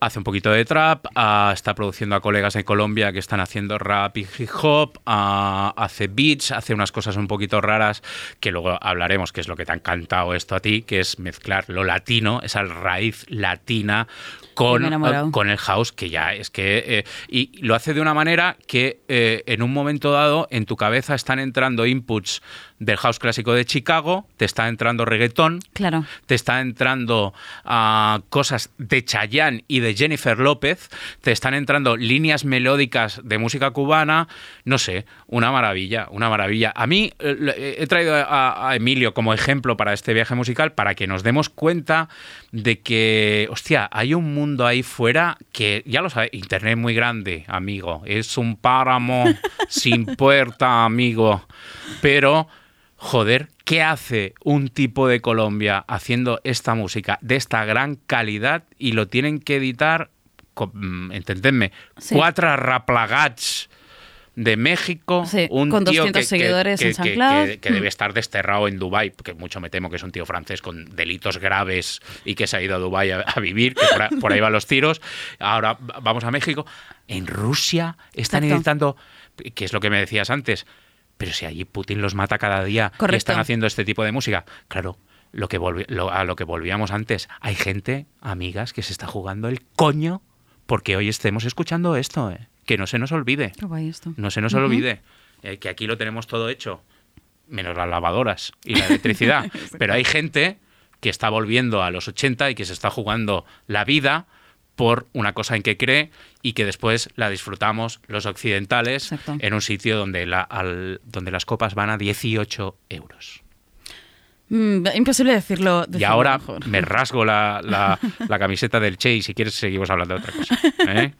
Hace un poquito de trap, ah, está produciendo a colegas de Colombia que están haciendo rap y hip hop, ah, hace beats, hace unas cosas un poquito raras que luego hablaremos, que es lo que te ha encantado esto a ti, que es mezclar lo latino, esa raíz latina con, con el house, que ya es que... eh, y lo hace de una manera que eh, en un momento dado en tu cabeza están entrando inputs del house clásico de Chicago, te está entrando reggaetón, Claro. te está entrando ah, cosas de Chayanne y de Jennifer López, te están entrando líneas melódicas de música cubana, no sé, una maravilla, una maravilla. A mí eh, le- he traído a, a Emilio como ejemplo para este viaje musical para que nos demos cuenta de que, hostia, hay un mundo ahí fuera que, ya lo sabes, Internet es muy grande, amigo, es un páramo [laughs] sin puerta, amigo, pero... Joder, ¿qué hace un tipo de Colombia haciendo esta música de esta gran calidad y lo tienen que editar, mm, entendedme, Sí. cuatro raplagats de México, Sí, un con tío 200 que, seguidores que- en SoundCloud. que- que debe estar desterrado en Dubai, porque mucho me temo que es un tío francés con delitos graves y que se ha ido a Dubai a, a vivir, que por, ahí- por ahí van los tiros. Ahora va- vamos a México. En Rusia están Exacto. editando, que es lo que me decías antes, pero si allí Putin los mata cada día y están haciendo este tipo de música, claro. Lo que lo- a lo que volvíamos antes, hay gente, amigas, que se está jugando el coño porque hoy estemos escuchando esto, ¿eh? que no se nos olvide. Esto. No se nos olvide eh, que aquí lo tenemos todo hecho, menos las lavadoras y la electricidad. [laughs] Pero hay gente que está volviendo a los 80 y que se está jugando la vida por una cosa en que cree y que después la disfrutamos los occidentales Exacto. en un sitio donde, la, al- donde las copas van a 18 euros. Mm, imposible decirlo. Y ahora mejor. me rasgo la, la- [laughs] la camiseta del Che y si quieres seguimos hablando de otra cosa. [laughs] ¿eh?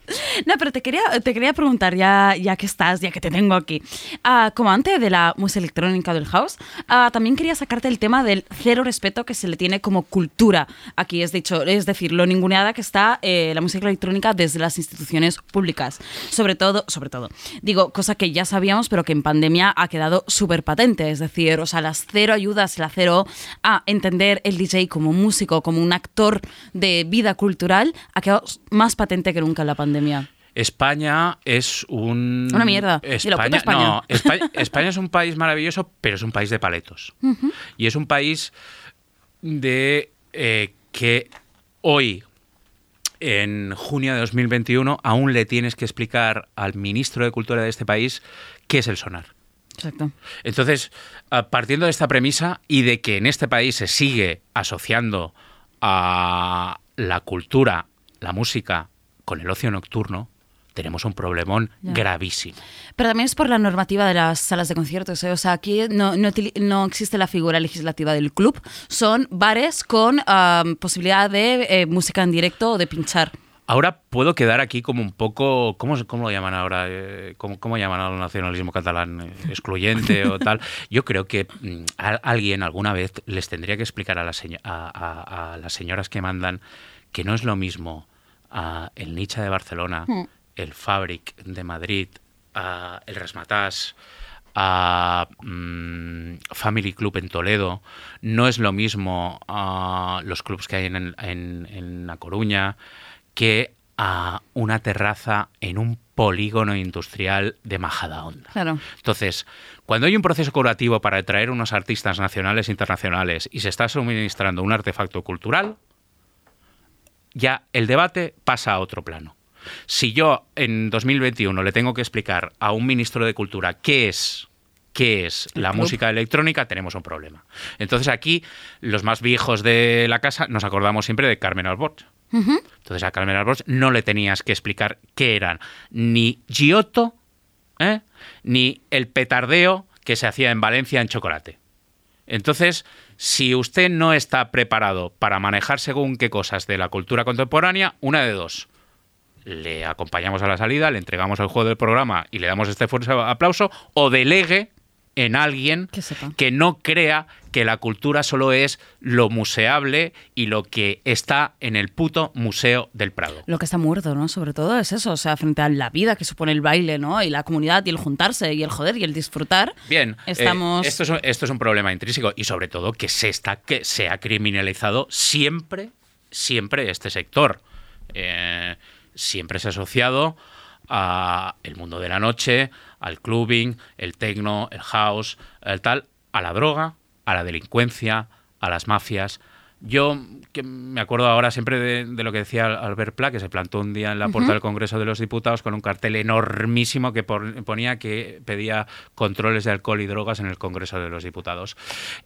No, pero te quería, te quería preguntar, ya, ya que estás, ya que te tengo aquí. Ah, como amante de la música electrónica del house, ah, también quería sacarte el tema del cero respeto que se le tiene como cultura aquí. Es, dicho, es decir, lo ninguneada que está eh, la música electrónica desde las instituciones públicas. Sobre todo, sobre todo. Digo, cosa que ya sabíamos, pero que en pandemia ha quedado súper patente. Es decir, o sea, las cero ayudas, la cero a entender el DJ como músico, como un actor de vida cultural, ha quedado más patente que nunca en la pandemia. España es un... Una mierda. No, España, España es un país maravilloso, pero es un país de paletos. Y es un país de eh, que hoy, en junio de 2021, aún le tienes que explicar al ministro de Cultura de este país qué es el sonar. Exacto. Entonces, ah, partiendo de esta premisa y de que en este país se sigue asociando a la cultura, la música, con el ocio nocturno, tenemos un problemón Ya. gravísimo. Pero también es por la normativa de las salas de conciertos. ¿eh? O sea, aquí no, no, utili- no existe la figura legislativa del club. Son bares con am, posibilidad de eh, música en directo o de pinchar. Ahora puedo quedar aquí como un poco, ¿cómo, cómo lo llaman ahora? Eh, ¿Cómo, cómo llaman al nacionalismo catalán? Eh, ¿Excluyente o tal? Yo creo que mm, a- alguien alguna vez les tendría que explicar a, las seño- a- a- a las señoras que mandan que no es lo mismo ah, el Nicha de Barcelona, Mm. el Fabric de Madrid, ah, el Rasmatás, a mm, Family Club en Toledo, no es lo mismo ah, los clubs que hay en, en- en La Coruña que a una terraza en un polígono industrial de Majadahonda. Claro. Entonces, cuando hay un proceso curativo para atraer unos artistas nacionales e internacionales y se está suministrando un artefacto cultural, ya el debate pasa a otro plano. Si yo en 2021 le tengo que explicar a un ministro de Cultura qué es qué es la música electrónica, tenemos un problema. Entonces aquí los más viejos de la casa nos acordamos siempre de Carmen Entonces a Carmen Alborch no le tenías que explicar qué eran ni Giotto, ¿eh? ni el petardeo que se hacía en Valencia en chocolate. Entonces, si usted no está preparado para manejar según qué cosas de la cultura contemporánea, una de dos. Le acompañamos a la salida, le entregamos el juego del programa y le damos este fuerte aplauso, o delegue en alguien Que no crea que la cultura solo es lo museable y lo que está en el puto Museo del Prado. Lo que está muerto, ¿no? Sobre todo es eso, o sea, frente a la vida que supone el baile, ¿no? Y la comunidad y el juntarse y el joder y el disfrutar. Bien, eh, Estamos... esto, es un, esto es un problema intrínseco y sobre todo que se está que se ha criminalizado siempre, siempre este sector. Eh, siempre se ha asociado a el mundo de la noche, al clubbing, el techno, el house, el tal, a la droga, a la delincuencia, a las mafias. Yo que me acuerdo ahora siempre de, de lo que decía Albert Pla, que se plantó un día en la puerta del Congreso de los Diputados con un cartel enormísimo que por- ponía que pedía controles de alcohol y drogas en el Congreso de los Diputados.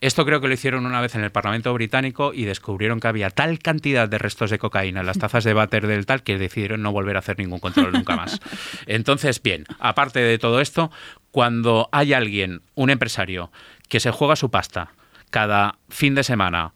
Esto creo que lo hicieron una vez en el Parlamento británico y descubrieron que había tal cantidad de restos de cocaína en las tazas de váter del tal que decidieron no volver a hacer ningún control nunca más. [laughs] Entonces, bien, aparte de todo esto, cuando hay alguien, un empresario, que se juega su pasta cada fin de semana,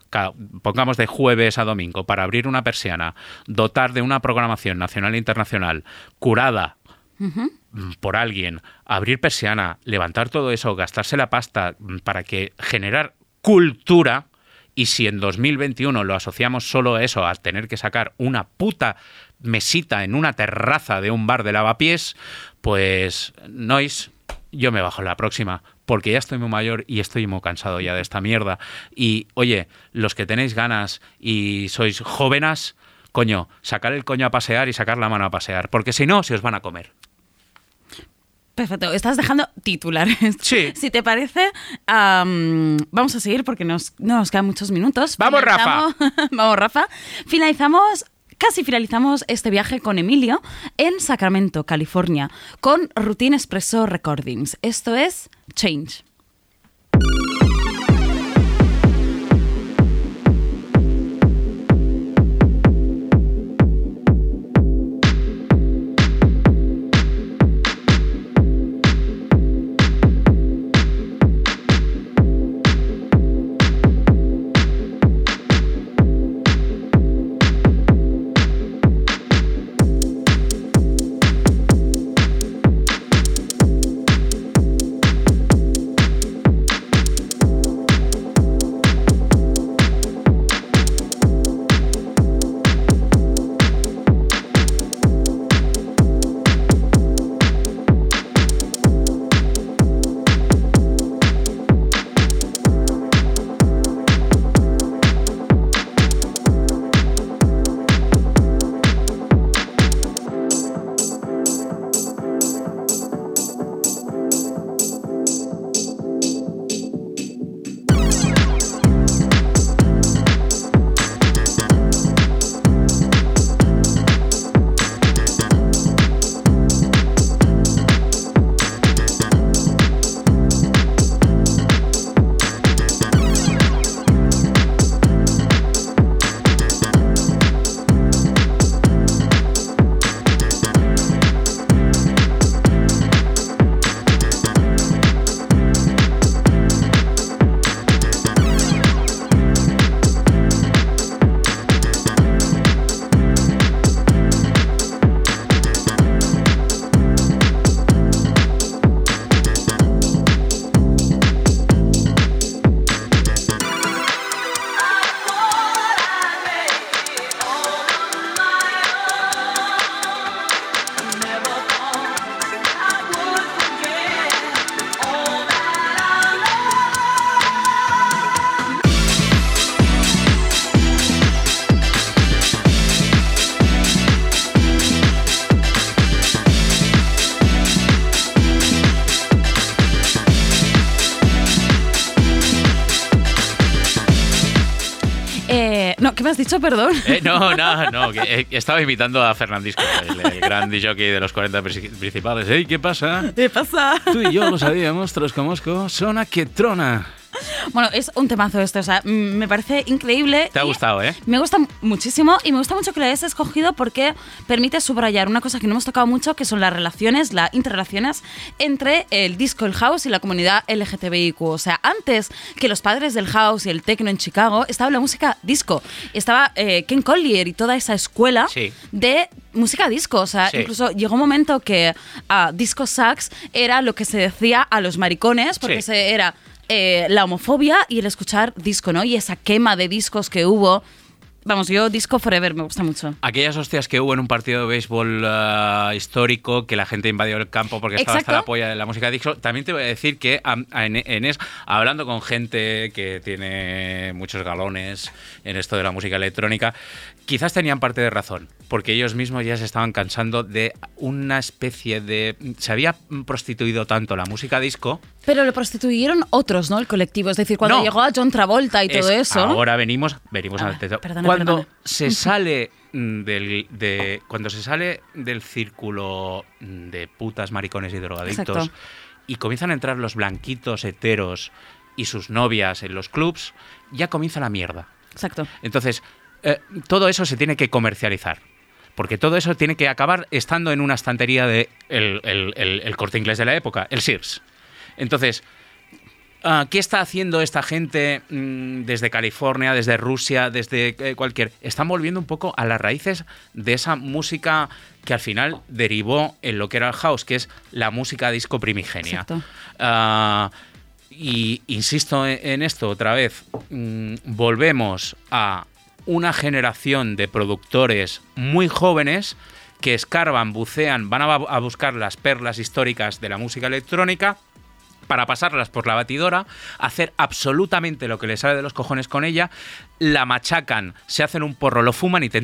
pongamos de jueves a domingo, para abrir una persiana, dotar de una programación nacional e internacional curada mm, por alguien, abrir persiana, levantar todo eso, gastarse la pasta mm, para que generar cultura. Y si en 2021 lo asociamos solo a eso, a tener que sacar una puta mesita en una terraza de un bar de lavapiés, pues nois, yo me bajo la próxima, porque ya estoy muy mayor y estoy muy cansado ya de esta mierda. Y oye, los que tenéis ganas y sois jóvenes, coño, sacar el coño a pasear y sacar la mano a pasear, porque si no, se os van a comer. Perfecto, estás dejando titulares. Sí. [laughs] Si te parece, am, vamos a seguir porque nos, no nos quedan muchos minutos. Vamos, Finalizamos- [laughs] vamos, Rafa. Finalizamos, casi finalizamos este viaje con Emilio en Sacramento, California, con Routine Espresso Recordings. Esto es Change. Dicho? Perdón. Eh, no, no, no, que, eh, estaba invitando a Fernandisco, el, el gran jockey de los 40 pri- principales. Ey, ¿qué pasa? ¿Qué pasa? Tú y yo lo sabíamos, Trosco Mosco, Sona que trona. Bueno, es un temazo esto, o sea, me parece increíble. Te ha gustado, ¿eh? Me gusta muchísimo y me gusta mucho que lo hayas escogido porque permite subrayar una cosa que no hemos tocado mucho, que son las relaciones, las interrelaciones entre el disco, el house y la comunidad LGTBIQ. O sea, antes que los padres del house y el techno en Chicago, estaba la música disco. Estaba eh, Ken Collier y toda esa escuela Sí. de música disco. O sea, Sí. incluso llegó un momento que ah, disco sax era lo que se decía a los maricones, porque Sí. se era eh, la homofobia y el escuchar disco, ¿no? Y esa quema de discos que hubo. Vamos, yo disco forever me gusta mucho. Aquellas hostias que hubo en un partido de béisbol ah, histórico, que la gente invadió el campo porque estaba hasta la polla de la música disco. También te voy a decir que en, en es, hablando con gente que tiene muchos galones en esto de la música electrónica, quizás tenían parte de razón, porque ellos mismos ya se estaban cansando de una especie de... Se había prostituido tanto la música disco Pero lo prostituyeron otros, ¿no? El colectivo. Es decir, cuando No. llegó a John Travolta y todo Es- eso. Ahora venimos, venimos Ah, al teto. perdona, cuando perdona. [laughs] se sale mm, del de cuando se sale del círculo mm, de putas, maricones y drogadictos Exacto. y comienzan a entrar los blanquitos heteros y sus novias en los clubs, ya comienza la mierda. Exacto. Entonces, eh, todo eso se tiene que comercializar. Porque todo eso tiene que acabar estando en una estantería de el, el- el- corte inglés de la época, el Sears. Entonces, ah, ¿qué está haciendo esta gente mm, desde California, desde Rusia, desde eh, cualquier? Están volviendo un poco a las raíces de esa música que al final derivó en lo que era el house, que es la música disco primigenia. Exacto. Ah, y insisto en, en esto otra vez, mm, volvemos a una generación de productores muy jóvenes que escarban, bucean, van a, buscar las perlas históricas de la música electrónica para pasarlas por la batidora, hacer absolutamente lo que les sale de los cojones con ella, la machacan, se hacen un porro, lo fuman y te,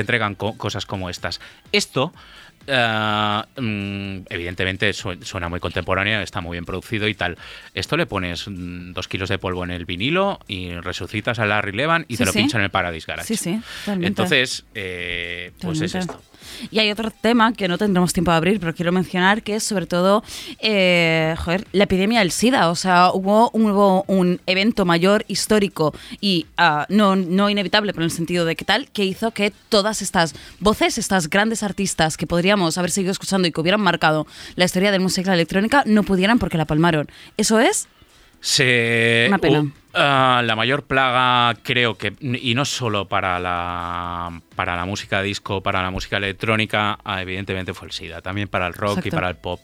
entregan co- cosas como estas. Esto, mm, evidentemente, su- suena muy contemporáneo, está muy bien producido y tal. Esto le pones mm, dos kilos de polvo en el vinilo y resucitas a Larry Levan y Sí, te lo sí. pinchan en el Paradise Garage. Sí. Entonces, eh, pues es esto. Y hay otro tema que no tendremos tiempo de abrir, pero quiero mencionar que es sobre todo eh, joder, la epidemia del SIDA. O sea, hubo un, hubo un evento mayor histórico y ah, no, no inevitable, pero en el sentido de que tal, que hizo que todas estas voces, estas grandes artistas que podríamos haber seguido escuchando y que hubieran marcado la historia de la música electrónica, no pudieran porque la palmaron. Eso es Se, Una pena. Ah, la mayor plaga, creo que, y no solo para la, para la música disco, para la música electrónica, ah, evidentemente fue el SIDA, también para el rock y para el pop.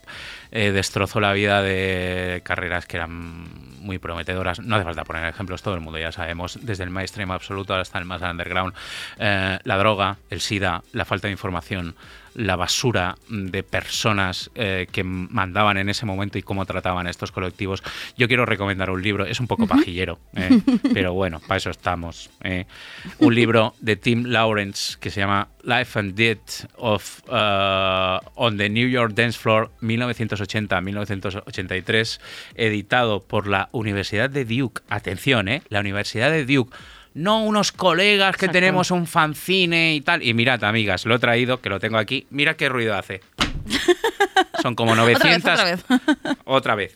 Eh, destrozó la vida de carreras que eran muy prometedoras. No hace falta poner ejemplos, todo el mundo ya sabemos, desde el mainstream absoluto hasta el más underground. Eh, la droga, el SIDA, la falta de información, la basura de personas eh, que mandaban en ese momento y cómo trataban a estos colectivos. Yo quiero recomendar un libro, es un poco pajillero, eh, [laughs] pero bueno, para eso estamos. eh. Un libro de Tim Lawrence que se llama Life and Death of uh, on the New York Dance Floor 1980-1983, editado por la Universidad de Duke. Atención, eh, la Universidad de Duke no unos colegas que Exacto. tenemos un fanzine y tal. Y mirad, amigas, lo he traído, que lo tengo aquí. Mira qué ruido hace. [laughs] Son como 900. Otra vez, otra vez. [laughs] Otra vez.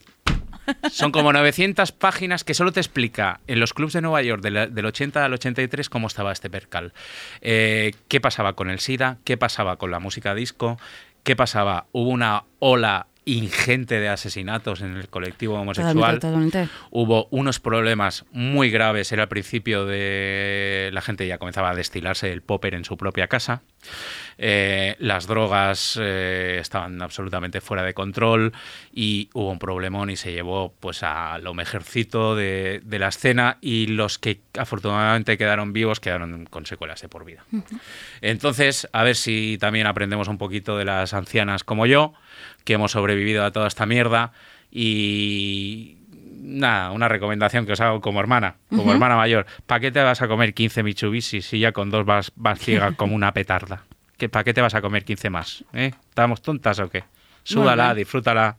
Son como 900 páginas que solo te explica en los clubs de Nueva York de la- del 80 al 83 cómo estaba este percal. Eh, ¿Qué pasaba con el SIDA? ¿Qué pasaba con la música disco? ¿Qué pasaba? Hubo una ola ingente de asesinatos en el colectivo homosexual. Totalmente, totalmente. Hubo unos problemas muy graves. Era al principio de. La gente ya comenzaba a destilarse el popper en su propia casa. Eh, las drogas eh, estaban absolutamente fuera de control y hubo un problemón y se llevó pues a lo mejorcito de, de la escena y los que afortunadamente quedaron vivos quedaron con secuelas de por vida. Entonces, a ver si también aprendemos un poquito de las ancianas como yo, que hemos sobrevivido a toda esta mierda y nada, una recomendación que os hago como hermana, como hermana mayor. ¿Para qué te vas a comer 15 Mitsubishi si ya con dos vas, vas [laughs] ciega como una petarda? ¿Qué, ¿Para qué te vas a comer 15 más? ¿Eh? ¿Estamos tontas o qué? Súdala, Bueno. disfrútala,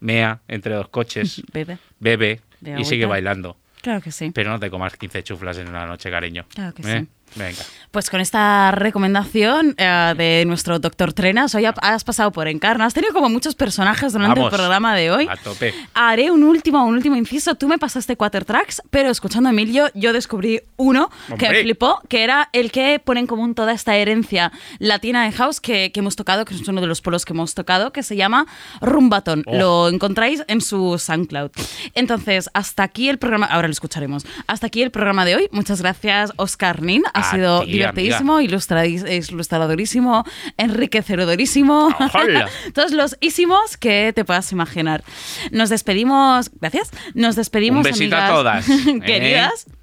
mea entre dos coches, [laughs] Bebe. y sigue bailando. Claro que sí. Pero no te comas 15 chuflas en una noche, cariño. Claro que ¿Eh? sí. Venga. Pues con esta recomendación eh, de nuestro doctor Trenas, hoy ha- has pasado por Encarna, has tenido como muchos personajes durante Vamos, el programa de hoy. a tope. Haré un último, un último inciso. Tú me pasaste cuatro tracks, pero escuchando a Emilio, yo descubrí uno que me Hombre. flipó, que era el que pone en común toda esta herencia latina de house que, que hemos tocado, que es uno de los polos que hemos tocado, que se llama Rumbaton. Oh. Lo encontráis en su SoundCloud. Entonces, hasta aquí el programa. Ahora lo escucharemos. Hasta aquí el programa de hoy. Muchas gracias, Oscar Nin. Ha A sido ti, divertidísimo, ilustradis- ilustradorísimo, enriquecedorísimo. [laughs] Todos los ísimos que te puedas imaginar. Nos despedimos. Gracias. Nos despedimos. Un besito a amigas todas, [laughs] ¿eh?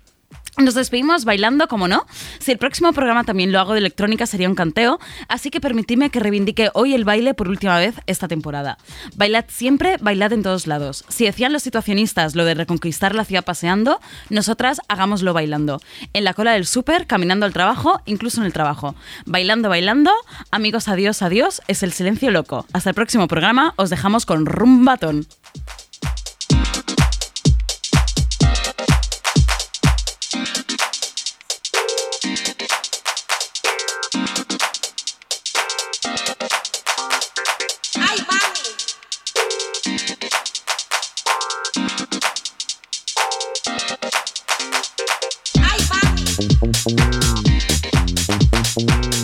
Nos despedimos bailando, como no. Si el próximo programa también lo hago de electrónica, sería un canteo. Así que permitidme que reivindique hoy el baile por última vez esta temporada. Bailad siempre, bailad en todos lados. Si decían los situacionistas lo de reconquistar la ciudad paseando, nosotras hagámoslo bailando. En la cola del súper, caminando al trabajo, incluso en el trabajo. Bailando, bailando. Amigos, adiós, adiós. Es el silencio loco. Hasta el próximo programa. Os dejamos con Rumbatón. Thank you.